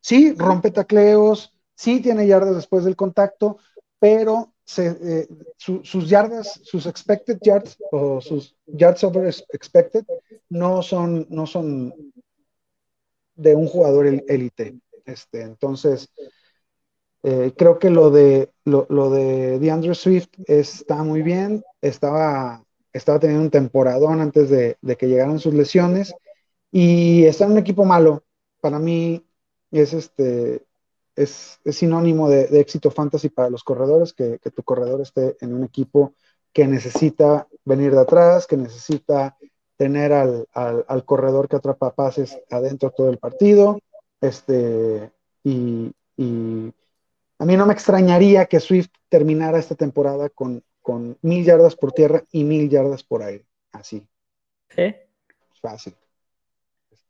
sí, rompe tacleos, sí tiene yardas después del contacto, pero eh, sus yardas, sus expected yards o sus yards over expected no son, no son de un jugador élite. Este, entonces, eh, creo que lo de, lo, de DeAndre Swift está muy bien. Estaba, estaba teniendo un temporadón antes de, que llegaran sus lesiones y está en un equipo malo. Para mí es, este, es, sinónimo de, éxito fantasy para los corredores, que, tu corredor esté en un equipo que necesita venir de atrás, que necesita tener al, al corredor que atrapa pases adentro todo el partido, este, y, a mí no me extrañaría que Swift terminara esta temporada con, con mil yardas por tierra y mil yardas por aire. Así. Sí. Fácil.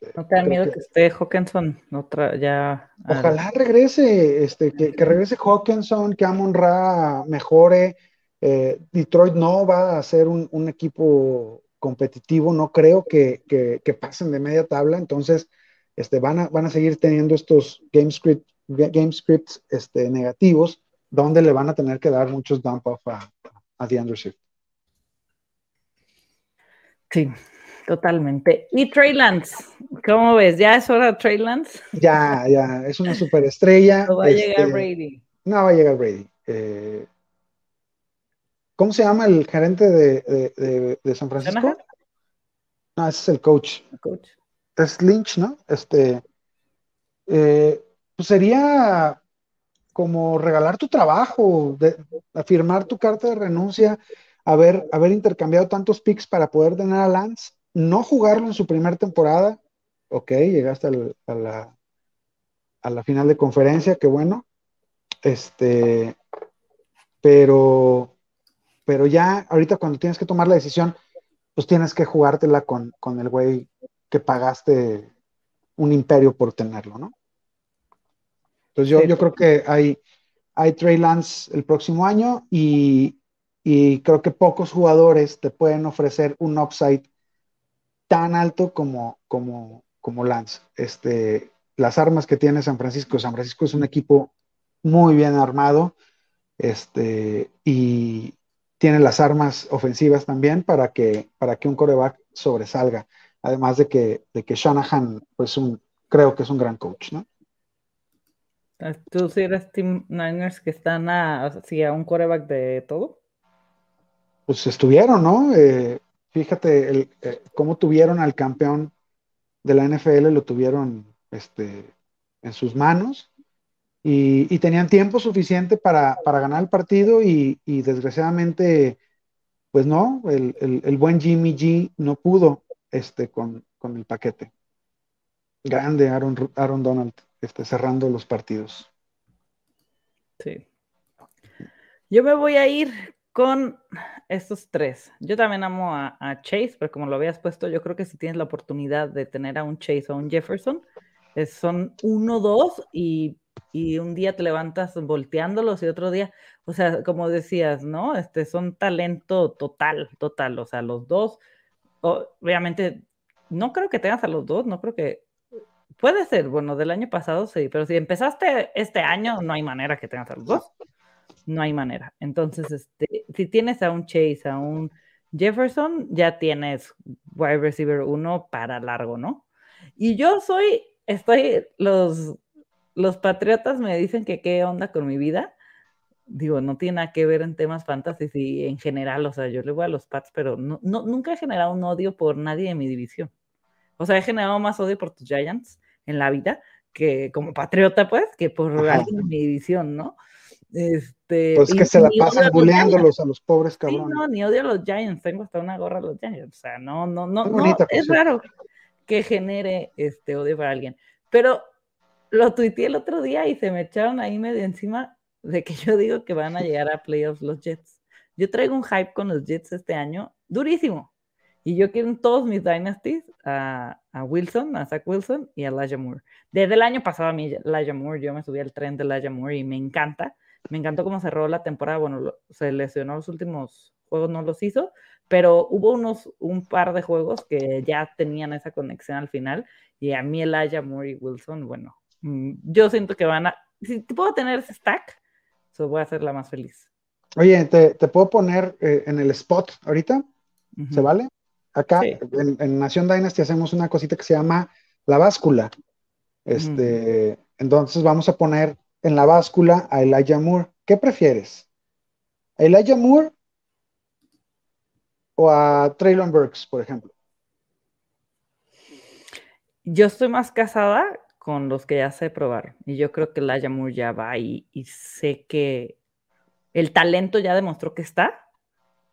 Este, ¿No te da miedo que, esté Hawkinson otra, ya? Ojalá regrese, este, que, regrese Hawkinson, que Amon Ra mejore. Eh, Detroit no va a ser un, equipo competitivo, no creo que, pasen de media tabla, entonces este, van, a, van a seguir teniendo estos game, script, game scripts este, negativos, donde le van a tener que dar muchos dump off a, a DeAndre Swift. Sí, totalmente. ¿Y Trey Lance? ¿Cómo ves? ¿Ya es hora de Trey Lance? Ya, ya, es una superestrella. [laughs] No va a llegar este, Brady. No va a llegar Brady. Eh, ¿Cómo se llama el gerente de, San Francisco? No, ese es el coach. coach. Es Lynch, ¿no? Este, eh, pues sería como regalar tu trabajo, de, firmar tu carta de renuncia, haber, haber intercambiado tantos picks para poder tener a Lance, no jugarlo en su primera temporada, ok, llegaste a, la, a la final de conferencia, qué bueno, este, pero, pero ya ahorita cuando tienes que tomar la decisión, pues tienes que jugártela con, con el güey que pagaste un imperio por tenerlo, ¿no? Entonces yo, yo creo que hay, hay Trey Lance el próximo año y, y, creo que pocos jugadores te pueden ofrecer un upside tan alto como, como, como Lance. Este, las armas que tiene San Francisco, San Francisco es un equipo muy bien armado este, y tiene las armas ofensivas también para que, para que un coreback sobresalga. Además de que, de que Shanahan, pues un, creo que es un gran coach, ¿no? ¿Tú si eres Team Niners que están a, a un coreback de todo? Pues estuvieron, ¿no? Eh, fíjate el, eh, cómo tuvieron al campeón de la NFL, lo tuvieron este, en sus manos y, tenían tiempo suficiente para, ganar el partido y, desgraciadamente, pues no, el, buen Jimmy G no pudo este, con, con el paquete. Grande Aaron, Aaron Donald esté cerrando los partidos. Sí. Yo me voy a ir con estos tres. Yo también amo a, Chase, pero como lo habías puesto, yo creo que si tienes la oportunidad de tener a un Chase o a un Jefferson, son uno, dos y, un día te levantas volteándolos y otro día, o sea, como decías, ¿no? Este, son talento total, total, o sea, los dos, obviamente, no creo que tengas a los dos, no creo que Puede ser, bueno, del año pasado sí, pero si empezaste este año, no hay manera que tengas a los dos. No hay manera. Entonces, este, si tienes a un Chase, a un Jefferson, ya tienes wide receiver uno para largo, ¿no? Y yo soy, estoy, los, los patriotas me dicen que qué onda con mi vida. Digo, no tiene nada que ver en temas fantasy y en general, o sea, yo le voy a los Pats, pero no, nunca he generado un odio por nadie de mi división. O sea, he generado más odio por tus Giants en la vida, que como patriota, pues, que por alguien de mi división, ¿no? Este, pues que se la pasan buleándolos a los pobres cabrones. no, ni odio a los Giants, tengo hasta una gorra a los Giants, o sea, no, no, no, no es raro que genere este odio para alguien, pero lo tuiteé el otro día y se me echaron ahí medio encima de que [laughs] yo digo que van a [laughs] llegar a playoffs los Jets. Yo traigo un hype con los Jets este año durísimo. Y yo quiero en todos mis dynasties a, Wilson, a Zach Wilson y a Elijah Moore. Desde el año pasado a mí, Elijah Moore, yo me subí al tren de Elijah Moore y me encanta. Me encantó cómo cerró la temporada. Bueno, se lesionó los últimos juegos, no los hizo, pero hubo unos, un par de juegos que ya tenían esa conexión al final. Y a mí, Elijah Moore y Wilson, bueno, mm, yo siento que van a. Si puedo tener ese stack, eso voy a ser la más feliz. Oye, ¿te, puedo poner eh, en el spot ahorita? ¿Se vale? Acá en, Nación Dynasty hacemos una cosita que se llama la báscula. Este, Entonces vamos a poner en la báscula a Elijah Moore. ¿Qué prefieres? ¿A Elijah Moore o a Traylon Burks, por ejemplo? Yo estoy más casada con los que ya sé probar. Y yo creo que Elijah Moore ya va y, y sé que el talento ya demostró que está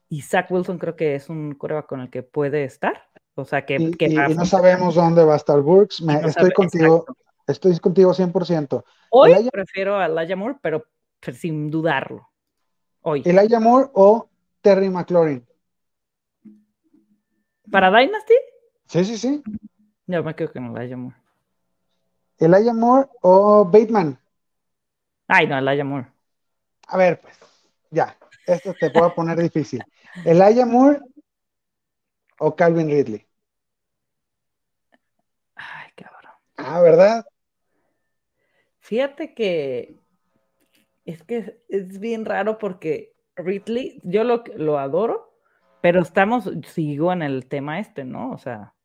y Zach Wilson creo que es un coreback con el que puede estar. O sea, que, y, no sabemos dónde va a estar Burks. estoy contigo, estoy contigo 100%. Hoy prefiero a Elijah Moore, pero sin dudarlo. Hoy. Elijah Moore o Terry McLaurin. ¿Para Dynasty? Sí, sí, sí. Yo me quedo con Elijah Moore. ¿Elijah Moore o Bateman? Ay, no, Elijah Moore. A ver, pues, ya. esto te puedo poner difícil. ¿Elijah Moore o Calvin Ridley? Ay, cabrón. Ah, ¿verdad? Fíjate que es que es bien raro porque Ridley, yo lo, lo adoro, pero estamos, sigo en el tema este, ¿no? O sea,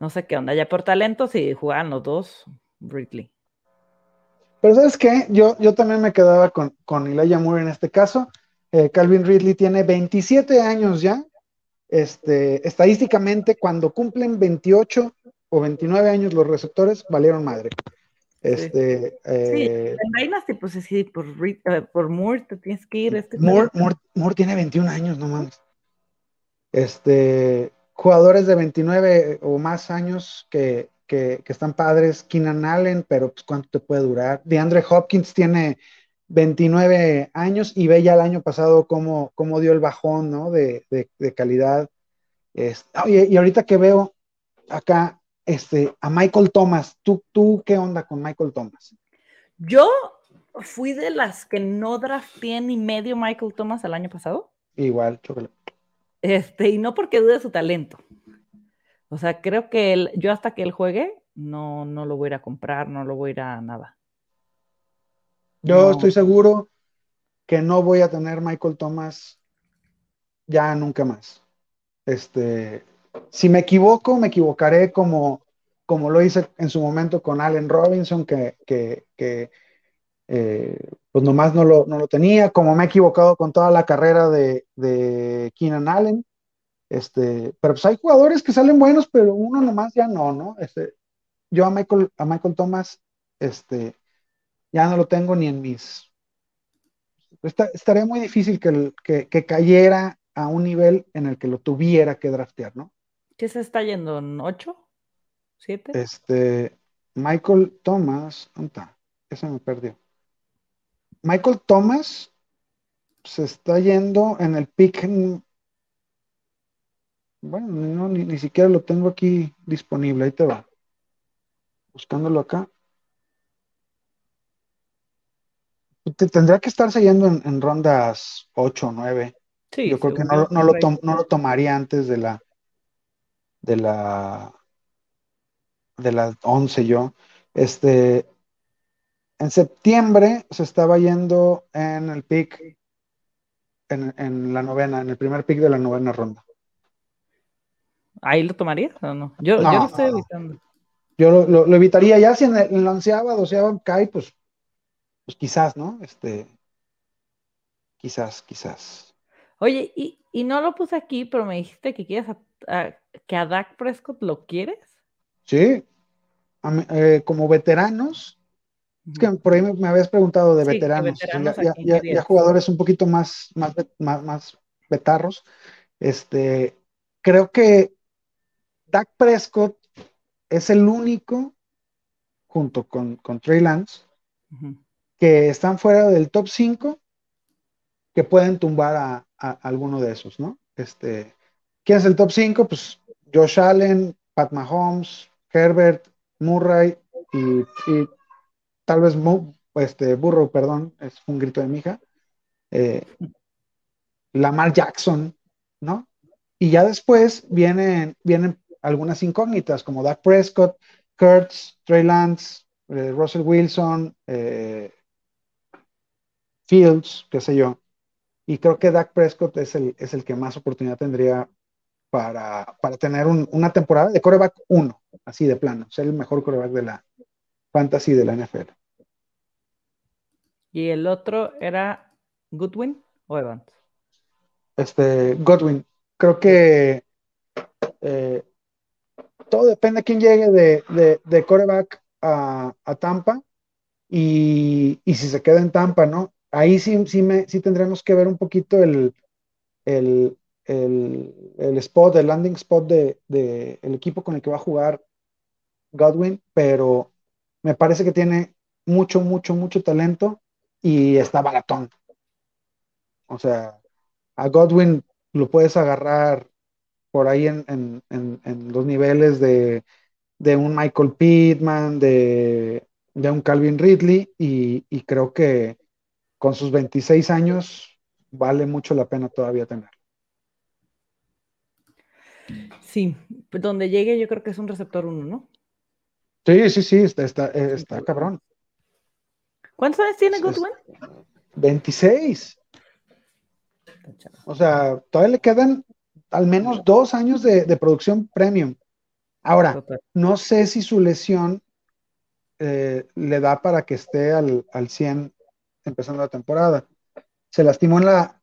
no sé qué onda. Ya por talento, si juegan los dos, Ridley. Pero ¿sabes qué? Yo, yo también me quedaba con, con Moore en este caso. Eh, Calvin Ridley tiene 27 años ya. Este, estadísticamente, cuando cumplen 28 o 29 años los receptores, valieron madre. Este, sí, eh, en pues sí, por, por Moore te tienes que ir. Este Moore, Moore, Moore, tiene 21 años, no mames. Este, jugadores de 29 o más años que, que, están padres, Keenan Allen, pero pues cuánto te puede durar. DeAndre Hopkins tiene 29 años y ve ya el año pasado cómo, cómo dio el bajón ¿no? de, de, calidad. Este, y ahorita que veo acá este, a Michael Thomas, ¿tú, ¿tú qué onda con Michael Thomas? Yo fui de las que no drafté ni medio Michael Thomas el año pasado. Igual, chocolate. Este, y no porque dude su talento. O sea, creo que él, yo hasta que él juegue, no, no lo voy a ir a comprar, no lo voy a ir a nada. Yo estoy seguro que no voy a tener Michael Thomas ya nunca más. Este, si me equivoco, me equivocaré como, como lo hice en su momento con Allen Robinson, que, que, que eh, pues nomás no lo, no lo tenía, como me he equivocado con toda la carrera de, de Keenan Allen. Este, pero pues hay jugadores que salen buenos, pero uno nomás ya no, ¿no? Este, yo a Michael, a Michael Thomas, este, ya no lo tengo ni en mis. estaría muy difícil que, que, que, cayera a un nivel en el que lo tuviera que draftear, ¿no? ¿Qué se está yendo? ¿En 8? ¿7? Este, Michael Thomas, ¿dónde está? Ese me perdió. Michael Thomas se está yendo en el pick. Bueno, no, ni, siquiera lo tengo aquí disponible. Ahí te va. Buscándolo acá. Te, tendría que estarse yendo en, rondas 8 o 9. Sí, Yo creo que no, no, lo no lo tomaría antes de la de la de las 11 yo. Este, en septiembre se estaba yendo en el pick, en, la novena, en el primer pick de la novena ronda. ¿Ahí lo tomaría o no? Yo, yo lo estoy evitando. Yo lo, evitaría ya si en el, onceava, doceava cae, pues, pues quizás, ¿no? Este, quizás, quizás. Oye, y, y no lo puse aquí, pero me dijiste que quieres que a Dak Prescott lo quieres. Sí, eh, como veteranos, es que por ahí me, habías preguntado de veteranos, ya, jugadores un poquito más, más, más, vetarros. Este, creo que Dak Prescott es el único, junto con, con Trey Lance, que están fuera del top 5 que pueden tumbar a, alguno de esos, ¿no? Este, ¿Quién es el top 5? Pues Josh Allen, Pat Mahomes, Herbert, Murray y tal vez este, Burro, perdón, es un grito de mi hija, eh, Lamar Jackson, ¿no? Y ya después vienen, vienen algunas incógnitas como Dak Prescott, Kurtz, Trey Lance, eh, Russell Wilson, eh, Fields, qué sé yo. Y creo que Dak Prescott es el, es el que más oportunidad tendría para, tener una temporada de coreback 1, así de plano, ser el mejor coreback de la fantasy de la NFL. ¿Y el otro era Goodwin o Evans? Este, Godwin. Creo que eh, todo depende de quién llegue de, de, coreback a, Tampa y, si se queda en Tampa, ¿no? Ahí sí, sí, me, sí tendremos que ver un poquito el, el, spot, el landing spot del de, el equipo con el que va a jugar Godwin, pero me parece que tiene mucho, mucho, mucho talento y está baratón. O sea, a Godwin lo puedes agarrar por ahí en, los niveles de, un Michael Pittman, de, un Calvin Ridley, y, creo que con sus 26 años vale mucho la pena todavía tener. Sí, donde llegue yo creo que es un receptor 1, ¿no? Sí, sí, sí, está, está, está cabrón. ¿Cuántos años tiene Goodwin? 26. O sea, todavía le quedan al menos dos años de, producción premium. Ahora, no sé si su lesión eh, le da para que esté al, al 100 empezando la temporada. Se lastimó en la,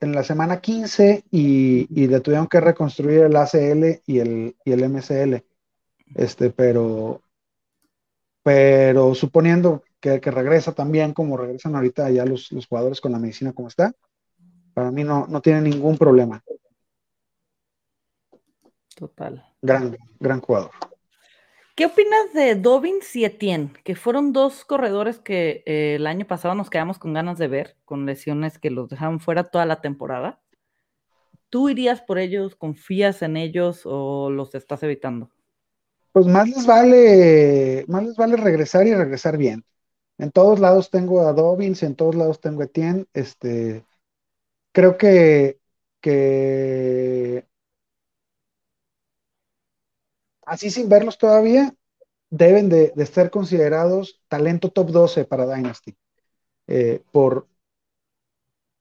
en la semana 15 y, le tuvieron que reconstruir el ACL y el, y el MCL. Este, pero, pero suponiendo que, regresa también como regresan ahorita ya los, los, jugadores con la medicina como está, para mí no, no tiene ningún problema. Total. Gran, gran jugador. ¿Qué opinas de Dobbins y Etienne, que fueron dos corredores que eh, el año pasado nos quedamos con ganas de ver, con lesiones que los dejaban fuera toda la temporada? ¿Tú irías por ellos, confías en ellos o los estás evitando? Pues más les vale, más les vale regresar y regresar bien. En todos lados tengo a Dobbins, en todos lados tengo a Etienne. Este, creo que, que así sin verlos todavía, deben de, ser considerados talento top 12 para Dynasty. Eh, por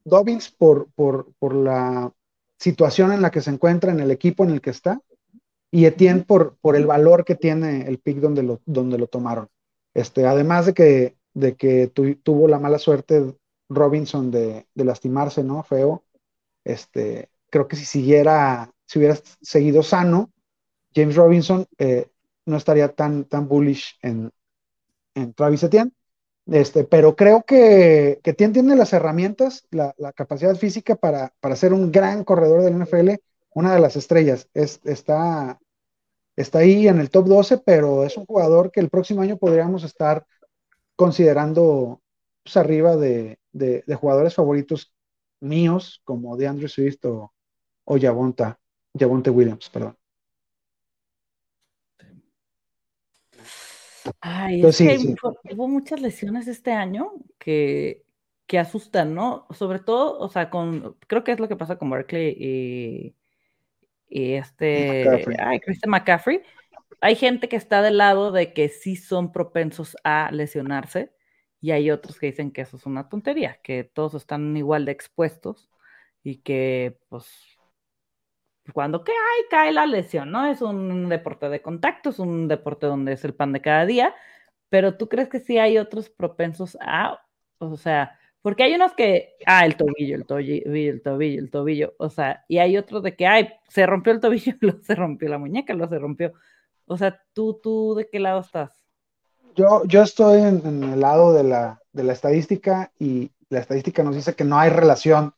Dobbins, por, por, la situación en la que se encuentra, en el equipo en el que está, y Etienne por, por el valor que tiene el pick donde lo, donde lo tomaron. Este, además de que, de que tuvo la mala suerte Robinson de, de, lastimarse, ¿no? Feo. Este, creo que si siguiera, si hubiera seguido sano, James Robinson eh, no estaría tan, tan bullish en, Travis Etienne. Este, pero creo que, que tiene las herramientas, la, capacidad física para, ser un gran corredor del NFL, una de las estrellas. está, está ahí en el top 12, pero es un jugador que el próximo año podríamos estar considerando pues, arriba de, jugadores favoritos míos, como DeAndre Swift o, o Javonte Williams, perdón. Ay, es que hubo muchas lesiones este año que, que asustan, ¿no? Sobre todo, o sea, con, creo que es lo que pasa con Berkeley y, y este, McCaffrey. ay, Christian McCaffrey. Hay gente que está del lado de que sí son propensos a lesionarse y hay otros que dicen que eso es una tontería, que todos están igual de expuestos y que, pues, cuando cae, cae la lesión, ¿no? Es un deporte de contacto, es un deporte donde es el pan de cada día, pero tú crees que sí hay otros propensos a, o sea, porque hay unos que, ah, el tobillo, el tobillo, el tobillo, el tobillo, o sea, y hay otros de que, ay, se rompió el tobillo, [laughs] se rompió la muñeca, luego se rompió. O sea, ¿tú, tú de qué lado estás? Yo, yo estoy en, en el lado de la, de la estadística y la estadística nos dice que no hay relación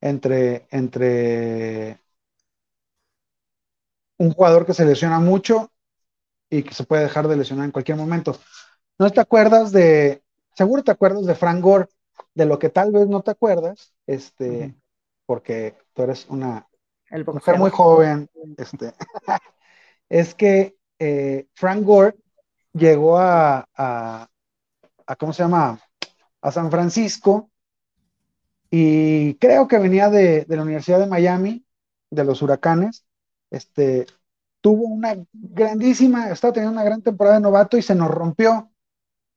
entre, entre un jugador que se lesiona mucho y que se puede dejar de lesionar en cualquier momento. ¿No te acuerdas de, seguro te acuerdas de Frank Gore, de lo que tal vez no te acuerdas, este, porque tú eres una mujer muy joven, este, [laughs] es que eh, Frank Gore llegó a, a, ¿cómo se llama? A San Francisco y creo que venía de, de la Universidad de Miami, de los huracanes, este, tuvo una grandísima, estaba teniendo una gran temporada de novato y se nos rompió.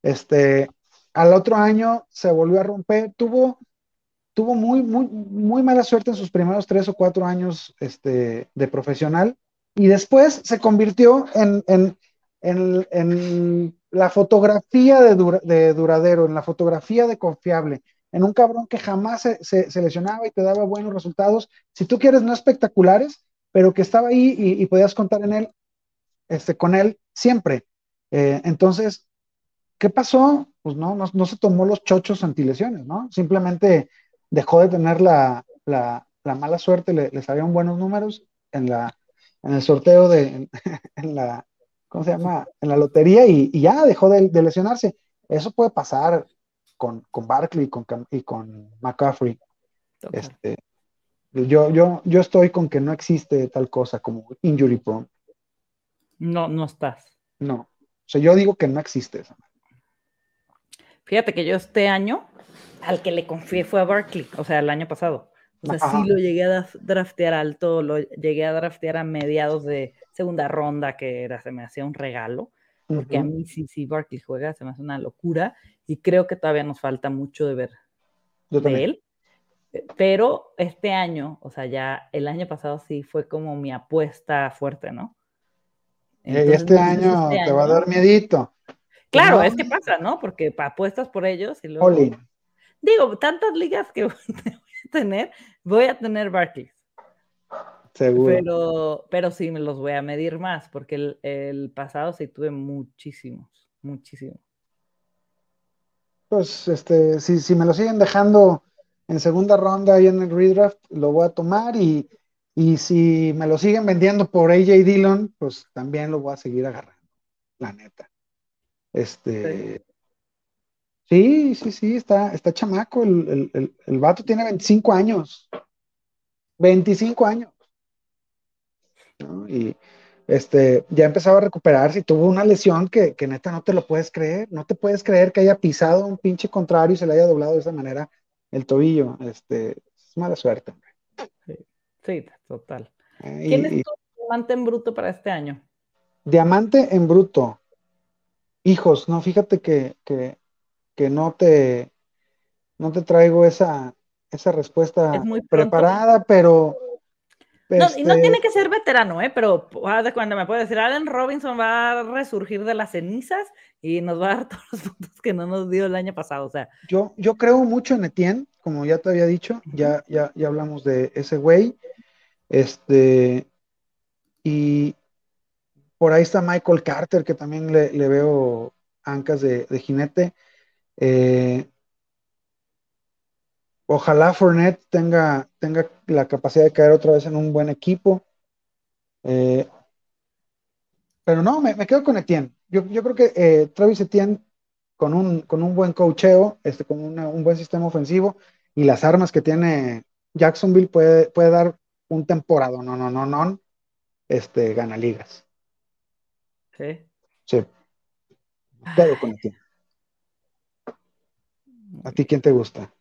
Este, al otro año se volvió a romper, tuvo, tuvo muy, muy, muy mala suerte en sus primeros tres o cuatro años este, de profesional. Y después se convirtió en, en, en, la fotografía de, de, duradero, en la fotografía de confiable, en un cabrón que jamás se, se lesionaba y te daba buenos resultados, si tú quieres no espectaculares, pero que estaba ahí y, podías contar en él, este, con él siempre. Eh, entonces, ¿qué pasó? Pues no, no, se tomó los chochos antilesiones, ¿no? Simplemente dejó de tener la, mala suerte, le, salieron buenos números en, la, en el sorteo de, en, [laughs] la, ¿cómo se llama? En la lotería y, ya dejó de, lesionarse. Eso puede pasar con, con Barkley y con, y con McCaffrey. Este, yo, yo, yo estoy con que no existe tal cosa como injury prone. No, no estás. No. O sea, yo digo que no existe eso. Fíjate que yo este año al que le confié fue a Barkley, o sea, el año pasado. O sea, sí lo llegué a draftear alto, lo llegué a draftear a mediados de segunda ronda, que era, se me hacía un regalo, porque a mí sí, sí, Barkley juega, se me hace una locura, y creo que todavía nos falta mucho de ver de él. Pero este año, o sea, ya el año pasado sí fue como mi apuesta fuerte, ¿no? Este, este, año te va a dar miedito. Claro, es que pasa, ¿no? Porque apuestas por ellos y luego... Digo, tantas ligas que [laughs] voy a tener, voy a tener Barclays. Seguro. Pero, pero sí me los voy a medir más, porque el, pasado sí tuve muchísimos, muchísimos. Pues, este, si, si me lo siguen dejando en segunda ronda y en el redraft, lo voy a tomar y, si me lo siguen vendiendo por AJ Dillon, pues también lo voy a seguir agarrando, la neta. Este, Sí, sí, sí, está, está chamaco. El, el, el, vato tiene 25 años. 25 años. Y este, ya empezaba a recuperarse y tuvo una lesión que, que, neta no te lo puedes creer. No te puedes creer que haya pisado un pinche contrario y se le haya doblado de esa manera el tobillo. Este, es mala suerte, hombre. Sí, total. ¿Quién es tu diamante en bruto para este año? Diamante en bruto. Hijos, no, fíjate que, que que no te, no te traigo esa, esa respuesta preparada, pero... No, y no este tiene que ser veterano, ¿eh? pero cuando me puede decir, Allen Robinson va a resurgir de las cenizas y nos va a dar [laughs] todos los puntos que no nos dio el año pasado. O sea. Yo, yo creo mucho en Etienne, como ya te había dicho, ya, ya, ya hablamos de ese güey. Este, y por ahí está Michael Carter, que también le, veo ancas de, de jinete. Eh, ojalá Fournette tenga, tenga la capacidad de caer otra vez en un buen equipo. Eh, pero no, me, quedo con Etienne. Yo, creo que eh, Travis Etienne, con un, con un buen coacheo, este, con un buen sistema ofensivo y las armas que tiene Jacksonville, puede, puede dar un temporada. No, no, no, no. Este, gana ligas. Sí. Sí. Quedo con Etienne. ¿A ti quién te gusta?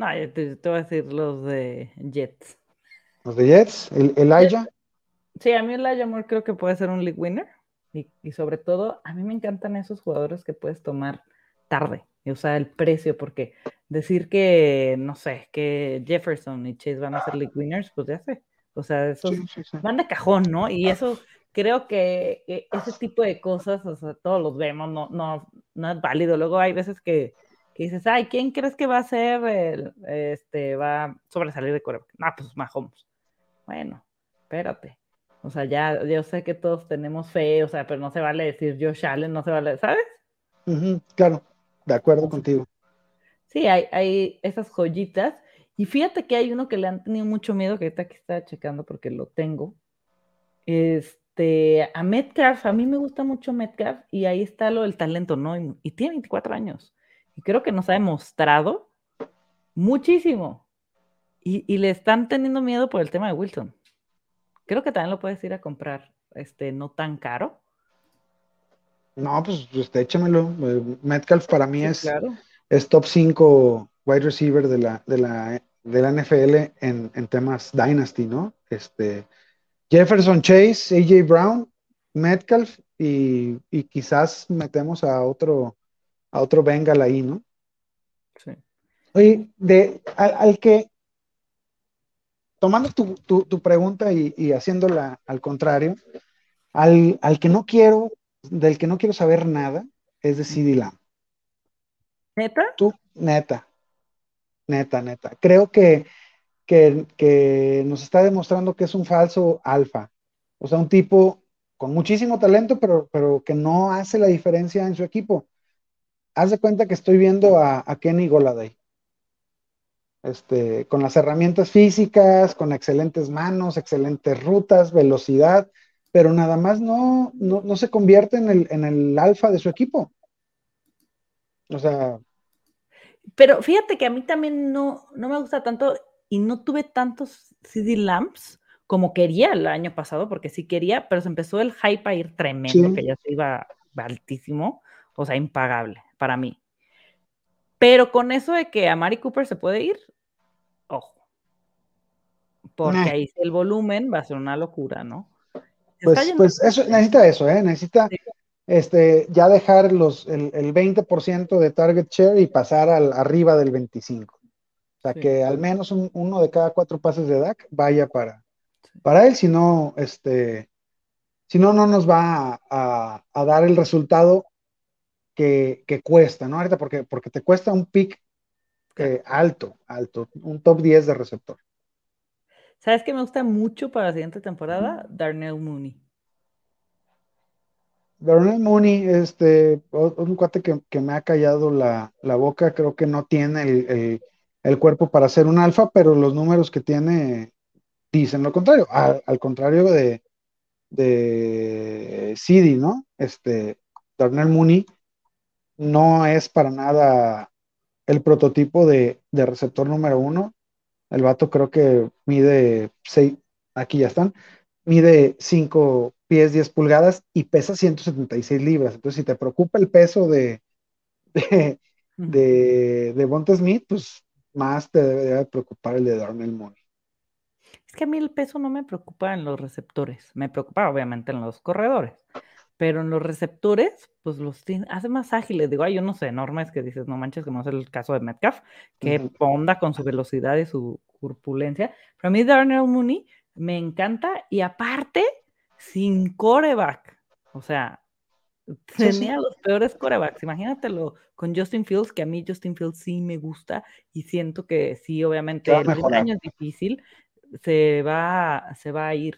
No, te, voy a decir los de Jets. ¿Los de Jets? ¿El, ¿Elijah? Sí, a mí Elijah Moore creo que puede ser un league winner. Y, sobre todo, a mí me encantan esos jugadores que puedes tomar tarde. Y, sea, el precio, porque decir que, no sé, que Jefferson y Chase van a ser league winners, pues ya sé. O sea, esos van de cajón, ¿no? Y eso creo que, ese tipo de cosas, o sea, todos los vemos, no, no, no es válido. Luego hay veces que dices, ay, ¿quién crees que va a ser el, este, va a sobresalir de Corea? Ah, pues Mahomes. Bueno, espérate. O sea, ya yo sé que todos tenemos fe, o sea, pero no se vale decir Josh Allen, no se vale, ¿sabes? claro, de acuerdo contigo. Sí, hay, hay esas joyitas. Y fíjate que hay uno que le han tenido mucho miedo, que ahorita aquí está checando porque lo tengo. Este, a Metcalf, a mí me gusta mucho Metcalf y ahí está lo del talento, ¿no? y tiene 24 años creo que nos ha demostrado muchísimo. Y, le están teniendo miedo por el tema de Wilson. Creo que también lo puedes ir a comprar, este, no tan caro. No, pues este, échamelo. Metcalf para mí es, es top 5 wide receiver de la, de la, de la NFL en, en, temas Dynasty, ¿no? Este, Jefferson Chase, AJ Brown, Metcalf y, y quizás metemos a otro a otro Bengal ahí, ¿no? Sí. Oye, de, al, que, tomando tu, pregunta y, haciéndola al contrario, al, que no quiero, del que no quiero saber nada, es de CD Lamb. ¿Neta? Tú, neta, neta, neta. Creo que, que, nos está demostrando que es un falso alfa. O sea, un tipo con muchísimo talento, pero, pero que no hace la diferencia en su equipo haz de cuenta que estoy viendo a, Kenny Goladay. Este, con las herramientas físicas, con excelentes manos, excelentes rutas, velocidad, pero nada más no, no, se convierte en el, en el alfa de su equipo. O sea. Pero fíjate que a mí también no, no me gusta tanto y no tuve tantos CD Lamps como quería el año pasado, porque sí quería, pero se empezó el hype a ir tremendo, que ya se iba altísimo, o sea, impagable para mí. Pero con eso de que a Mari Cooper se puede ir, ojo. Porque ahí el volumen va a ser una locura, ¿no? Pues, pues eso, necesita eso, ¿eh? Necesita este, ya dejar los, el, el 20% de target share y pasar al, arriba del 25%. O sea, que al menos uno de cada cuatro pases de DAC vaya para, para él, si no, este, si no, no nos va a, dar el resultado que, cuesta, ¿no? Ahorita, porque, porque te cuesta un pick eh, alto, alto, un top 10 de receptor. ¿Sabes qué me gusta mucho para la siguiente temporada? Darnell Mooney. Darnell Mooney, este, un cuate que, me ha callado la, boca, creo que no tiene el, cuerpo para ser un alfa, pero los números que tiene dicen lo contrario, al, contrario de, de CD, ¿no? Este, Darnell Mooney no es para nada el prototipo de, de receptor número uno. El vato creo que mide 6, aquí ya están, mide 5 pies 10 pulgadas y pesa 176 libras. Entonces, si te preocupa el peso de, de, de, Bonte Smith, pues más te debería preocupar el de Darnell Mooney. Es que a mí el peso no me preocupa en los receptores, me preocupa obviamente en los corredores, pero en los receptores, pues los hace más ágiles. Digo, ay, yo no sé, enormes que dices, no manches, como es el caso de Metcalf, que ponda con su velocidad y su corpulencia. Pero a mí Darnell Mooney me encanta y aparte, sin coreback. O sea, tenía los peores corebacks. Imagínatelo con Justin Fields, que a mí Justin Fields sí me gusta y siento que sí, obviamente, el año es difícil, se va, se va a ir.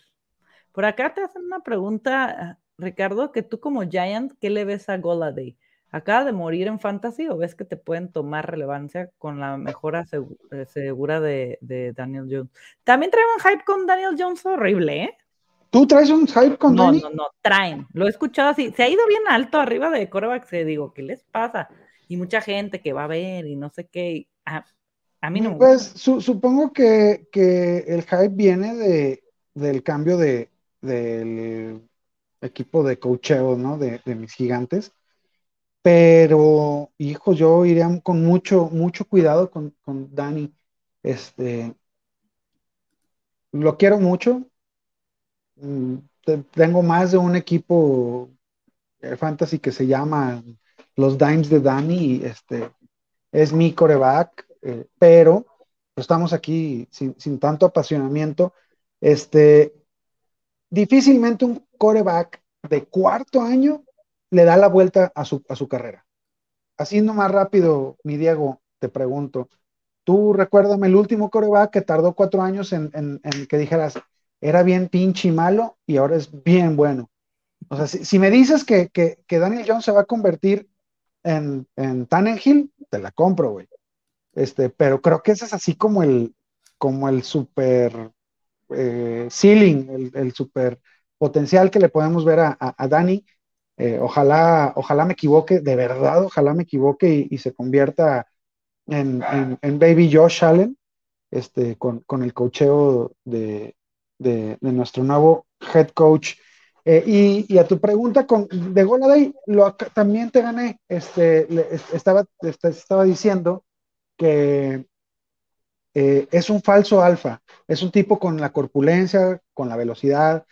Por acá te hacen una pregunta, Ricardo, que tú como Giant, ¿qué le ves a Goladay? acaba de morir en fantasy o ves que te pueden tomar relevancia con la mejora eh, segura de, Daniel Jones. También traen un hype con Daniel Jones horrible, ¿eh? ¿Tú traes un hype con No, no, no, traen. Lo he escuchado así. Se ha ido bien alto arriba de coreback. Se digo, ¿qué les pasa? Y mucha gente que va a ver y no sé qué. A, mí no. Pues supongo que, el hype viene de, del cambio de, del equipo de cocheo, ¿no? De, mis gigantes pero, hijo, yo iría con mucho, mucho cuidado con, con Dani. Este, lo quiero mucho. Mm, tengo más de un equipo fantasy que se llama los Dimes de Dani este es mi coreback, eh, pero estamos aquí sin, sin, tanto apasionamiento. Este, difícilmente un coreback de cuarto año le da la vuelta a su, a su carrera. Haciendo más rápido, mi Diego, te pregunto, tú recuérdame el último coreback que tardó cuatro años en, que dijeras, era bien pinche y malo y ahora es bien bueno. O sea, si, me dices que, Daniel Jones se va a convertir en, en Tannenhill, te la compro, güey. Este, pero creo que ese es así como el, como el super eh, ceiling, el, super potencial que le podemos ver a, a, Dani. Eh, ojalá, ojalá me equivoque, de verdad, ojalá me equivoque y, se convierta en, Baby Josh Allen, este, con, el cocheo de, nuestro nuevo head coach. Eh, y, a tu pregunta con, de Goladay, lo, también te gané. Este, estaba, estaba diciendo que eh, es un falso alfa, es un tipo con la corpulencia, con la velocidad,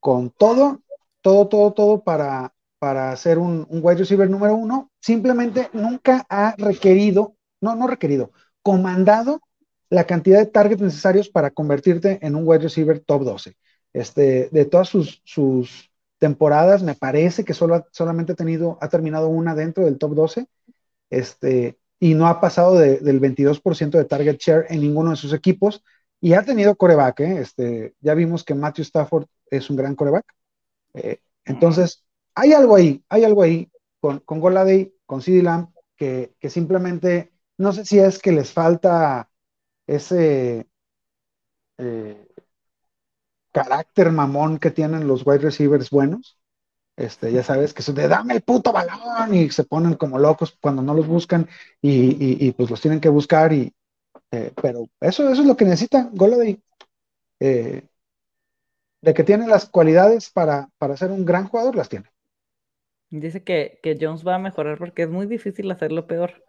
con todo, todo, todo, todo para, para ser un, wide receiver número uno, simplemente nunca ha requerido, no, no requerido, comandado la cantidad de targets necesarios para convertirte en un wide receiver top 12. Este, de todas sus, sus temporadas, me parece que solo, solamente ha, tenido, ha terminado una dentro del top 12, este, y no ha pasado del 22% de target share en ninguno de sus equipos, y ha tenido coreback, ¿eh? este, ya vimos que Matthew Stafford es un gran coreback. Eh, entonces, hay algo ahí, hay algo ahí con, con Goladay, con CD Lamb, que, simplemente, no sé si es que les falta ese eh, carácter mamón que tienen los wide receivers buenos. Este, ya sabes, que se de dame el puto balón y se ponen como locos cuando no los buscan y, pues los tienen que buscar y eh, pero eso, eso es lo que necesita Goladay. Eh, de que tiene las cualidades para, para ser un gran jugador, las tiene. Dice que, Jones va a mejorar porque es muy difícil hacerlo peor.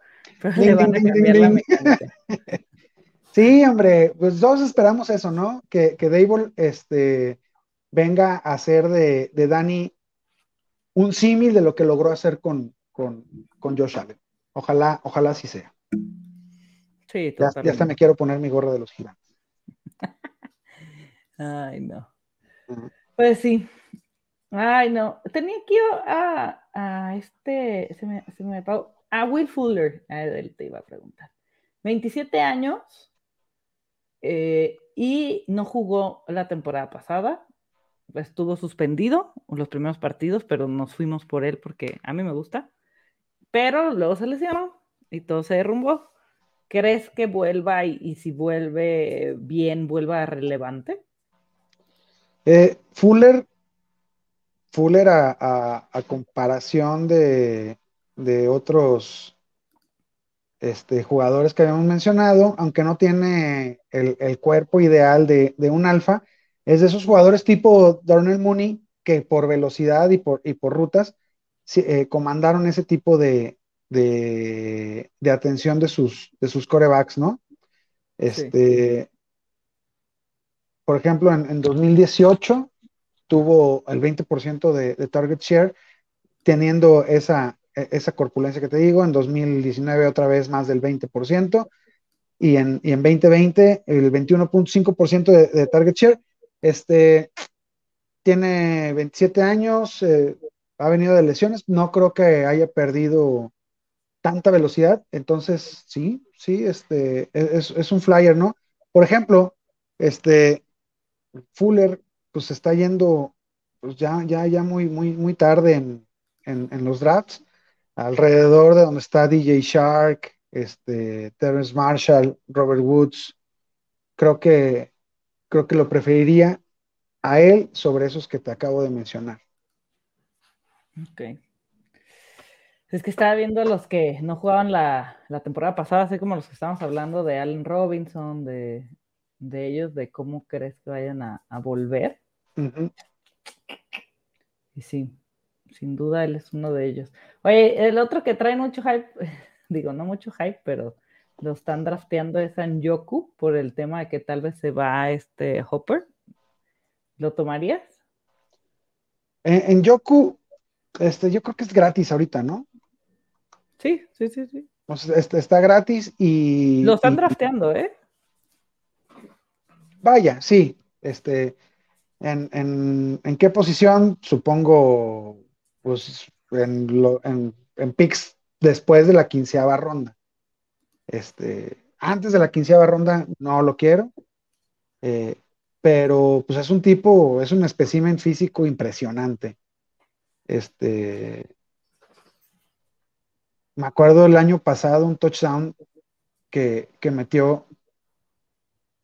Sí, hombre, pues todos esperamos eso, ¿no? Que, que Dable este, venga a hacer de, de Dani un símil de lo que logró hacer con, con, con Josh Allen. Ojalá, ojalá así sea. Sí, ya, ya hasta me quiero poner mi gorra de los gigantes. [laughs] Ay, no. Pues sí. Ay, no. Tenía que ir a, a este, se me, se me a Will Fuller, a él te iba a preguntar. 27 años eh, y no jugó la temporada pasada. Estuvo suspendido los primeros partidos, pero nos fuimos por él porque a mí me gusta. Pero luego se lesionó y todo se derrumbó. ¿Crees que vuelva y, si vuelve bien, vuelva relevante? Eh, Fuller, Fuller a, comparación de, otros este, jugadores que habíamos mencionado, aunque no tiene el, cuerpo ideal de, un alfa, es de esos jugadores tipo Darnell Mooney que por velocidad y por, y por rutas eh, comandaron ese tipo de, de, atención de sus, de sus corebacks, ¿no? Este, Por ejemplo, en, 2018 tuvo el 20% de, de, target share, teniendo esa, e, esa corpulencia que te digo, en 2019 otra vez más del 20%, y en, y en 2020 el 21.5% de, de, target share. Este, tiene 27 años, eh, ha venido de lesiones, no creo que haya perdido tanta velocidad, entonces sí, sí, este, es, un flyer, ¿no? Por ejemplo, este, Fuller, pues está yendo, pues ya, ya, ya muy, muy, muy tarde en, los drafts, alrededor de donde está DJ Shark, este, Terrence Marshall, Robert Woods, creo que, creo que lo preferiría a él sobre esos que te acabo de mencionar. Ok. Es que estaba viendo los que no jugaban la, temporada pasada, así como los que estábamos hablando de Allen Robinson, de, ellos, de cómo crees que vayan a, volver. Y sí, sin duda él es uno de ellos. Oye, el otro que trae mucho hype, [laughs] digo, no mucho hype, pero lo están drafteando es Yoku por el tema de que tal vez se va a este Hopper. ¿Lo tomarías? En, Yoku, este, yo creo que es gratis ahorita, ¿no? Sí, sí, sí, sí. Este, está gratis y. Lo están drafteando, ¿eh? Vaya, sí. Este, en, qué posición? Supongo, pues, en, lo, en, picks después de la quinceava ronda. Este, antes de la quinceava ronda no lo quiero. Eh, pero pues es un tipo, es un espécimen físico impresionante. Este, me acuerdo el año pasado un touchdown que, metió,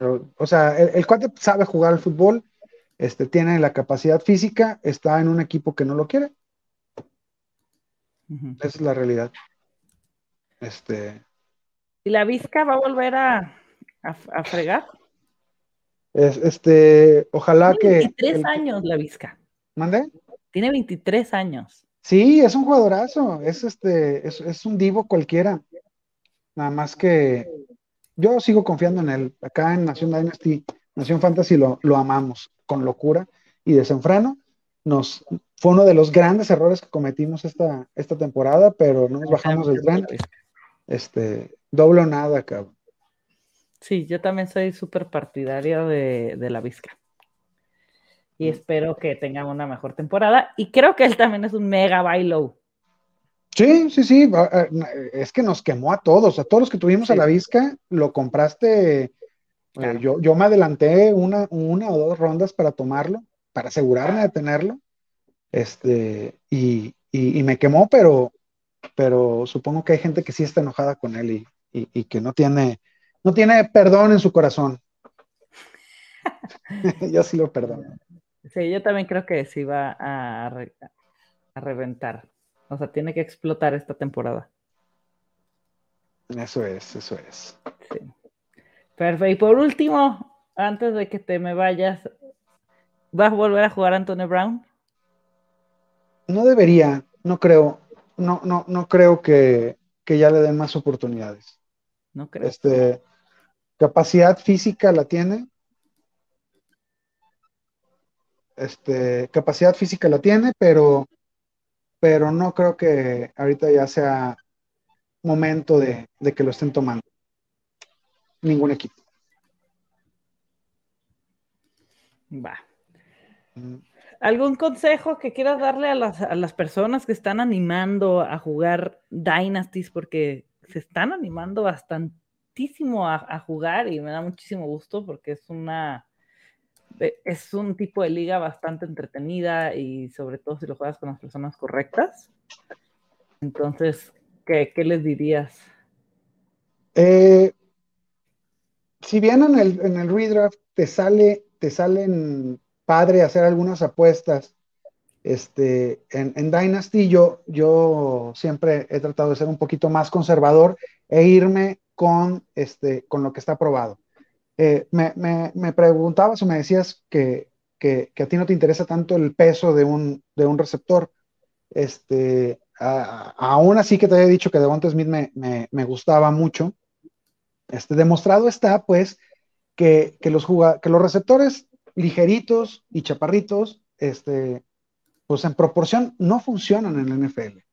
o sea, el, cuate sabe jugar al fútbol, este, tiene la capacidad física, está en un equipo que no lo quiere. Esa es la realidad. Este. ¿Y la Vizca va a volver a, fregar? Es, este, ojalá Tiene que. 23 años la Vizca. ¿Mande? Tiene 23 años. Sí, es un jugadorazo, es este, es, un divo cualquiera. Nada más que yo sigo confiando en él. Acá en Nación Dynasty, Nación Fantasy lo, lo amamos con locura y desenfreno. Nos, fue uno de los grandes errores que cometimos esta, esta temporada, pero no nos bajamos del tren. Este, doble o nada, cabrón. Sí, yo también soy súper partidario de, de la Vizca. Y espero que tengan una mejor temporada. Y creo que él también es un mega bailo. Sí, sí, sí, es que nos quemó a todos, a todos los que tuvimos a la Vizca, lo compraste, eh, yo, yo me adelanté una, una o dos rondas para tomarlo, para asegurarme de tenerlo, este, y, me quemó, pero, pero supongo que hay gente que sí está enojada con él y, y que no tiene, no tiene perdón en su corazón. [laughs] yo sí lo perdono. Sí, yo también creo que sí va a, a, reventar. O sea, tiene que explotar esta temporada. Eso es, eso es. Sí. Perfecto. Y por último, antes de que te me vayas, ¿vas a volver a jugar Antonio Brown? No debería, no creo. No, no, no creo que, que ya le den más oportunidades. No creo. Este, capacidad física la tiene. Este, capacidad física la tiene, pero, pero no creo que ahorita ya sea momento de, de que lo estén tomando. Ningún equipo. Va. ¿Algún consejo que quieras darle a las, personas que están animando a jugar Dynasties? Porque se están animando bastantísimo a, jugar y me da muchísimo gusto porque es una e, es un tipo de liga bastante entretenida y sobre todo si lo juegas con las personas correctas. Entonces, ¿qué, les dirías? Eh, si bien en el, en el redraft te sale te salen padre hacer algunas apuestas. Este, en, Dynasty yo, yo siempre he tratado de ser un poquito más conservador e irme con, este, con lo que está probado. Eh, me, me, preguntabas o me decías que, a ti no te interesa tanto el peso de un, de un receptor. Este, aún así que te había dicho que Devonta Smith me, me, gustaba mucho. Este, demostrado está, pues, que, los, que los receptores ligeritos y chaparritos, este, pues en proporción no funcionan en la NFL.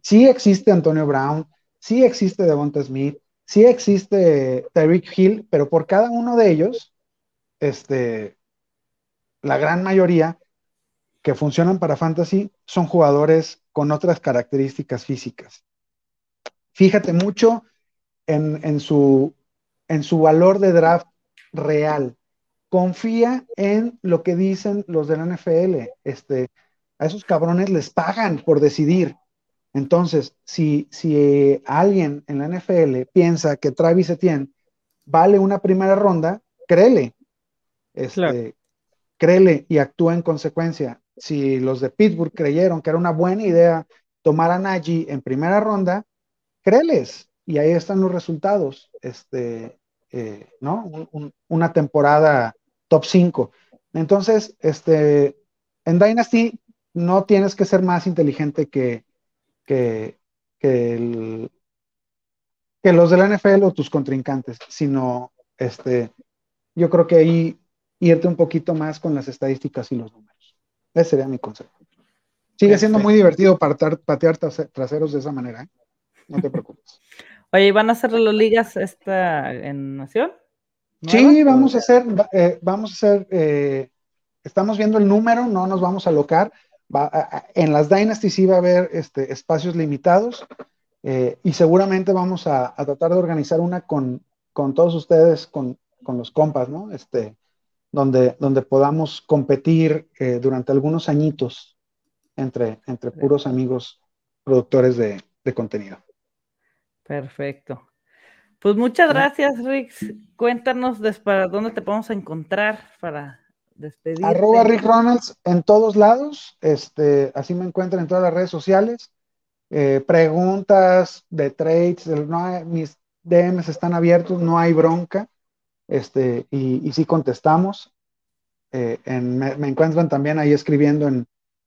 Sí existe Antonio Brown, sí existe Devonta Smith, sí existe Tyreek Hill, pero por cada uno de ellos, este, la gran mayoría que funcionan para fantasy son jugadores con otras características físicas. Fíjate mucho en, su, en su valor de draft real. Confía en lo que dicen los de la NFL. Este, a esos cabrones les pagan por decidir. Entonces, si, si alguien en la NFL piensa que Travis Etienne vale una primera ronda, créele. Este, Créele y actúa en consecuencia. Si los de Pittsburgh creyeron que era una buena idea tomar a Najee en primera ronda, créeles. Y ahí están los resultados. Este, eh, ¿no? una temporada top 5. Entonces, este, en Dynasty no tienes que ser más inteligente que, que, que, los de la NFL o tus contrincantes, sino este, yo creo que ahí irte un poquito más con las estadísticas y los números. Ese sería mi consejo. Sigue siendo muy divertido patear, patear traseros de esa manera, ¿eh? No te preocupes. [laughs] Oye, ¿van a hacer las ligas esta en Nación? Sí, vamos a hacer, eh, vamos a hacer, eh, estamos viendo el número, no nos vamos a locar. En las Dynasties sí va a haber este, espacios limitados eh, y seguramente vamos a, tratar de organizar una con, todos ustedes, con, los compas, ¿no? Este, donde, donde podamos competir durante algunos añitos entre, entre puros amigos productores de contenido. Perfecto. Pues muchas gracias, Rick. Cuéntanos para dónde te podemos encontrar para Arroba Rick Ronalds en todos lados. Este, así me encuentran en todas las redes sociales. Eh, preguntas de trades, mis DMs están abiertos, no hay bronca. Este, y, y sí contestamos. Eh, me, encuentran también ahí escribiendo en,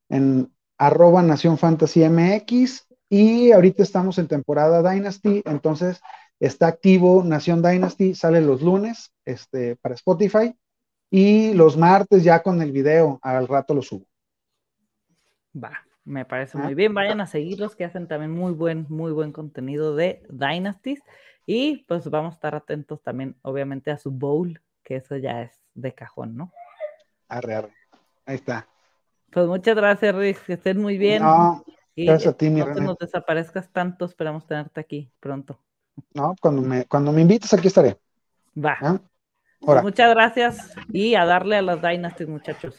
en arroba Nación Fantasy MX y ahorita estamos en temporada Dynasty, entonces está activo Nación Dynasty, sale los lunes este, para Spotify y los martes ya con el video, al rato lo subo. Va, me parece muy bien. Vayan a seguirlos que hacen también muy buen, muy buen contenido de Dynasties. Y pues vamos a estar atentos también, obviamente, a su bowl, que eso ya es de cajón, ¿no? Arre, arre. Ahí está. Pues muchas gracias, Rick. Que estén muy bien. Gracias a ti, mi No te nos desaparezcas tanto, esperamos tenerte aquí pronto. No, cuando me, cuando me invites aquí estaré. Va. ¿Ah? Muchas gracias y a darle a las Dynasties, muchachos.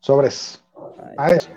Sobres. Adiós.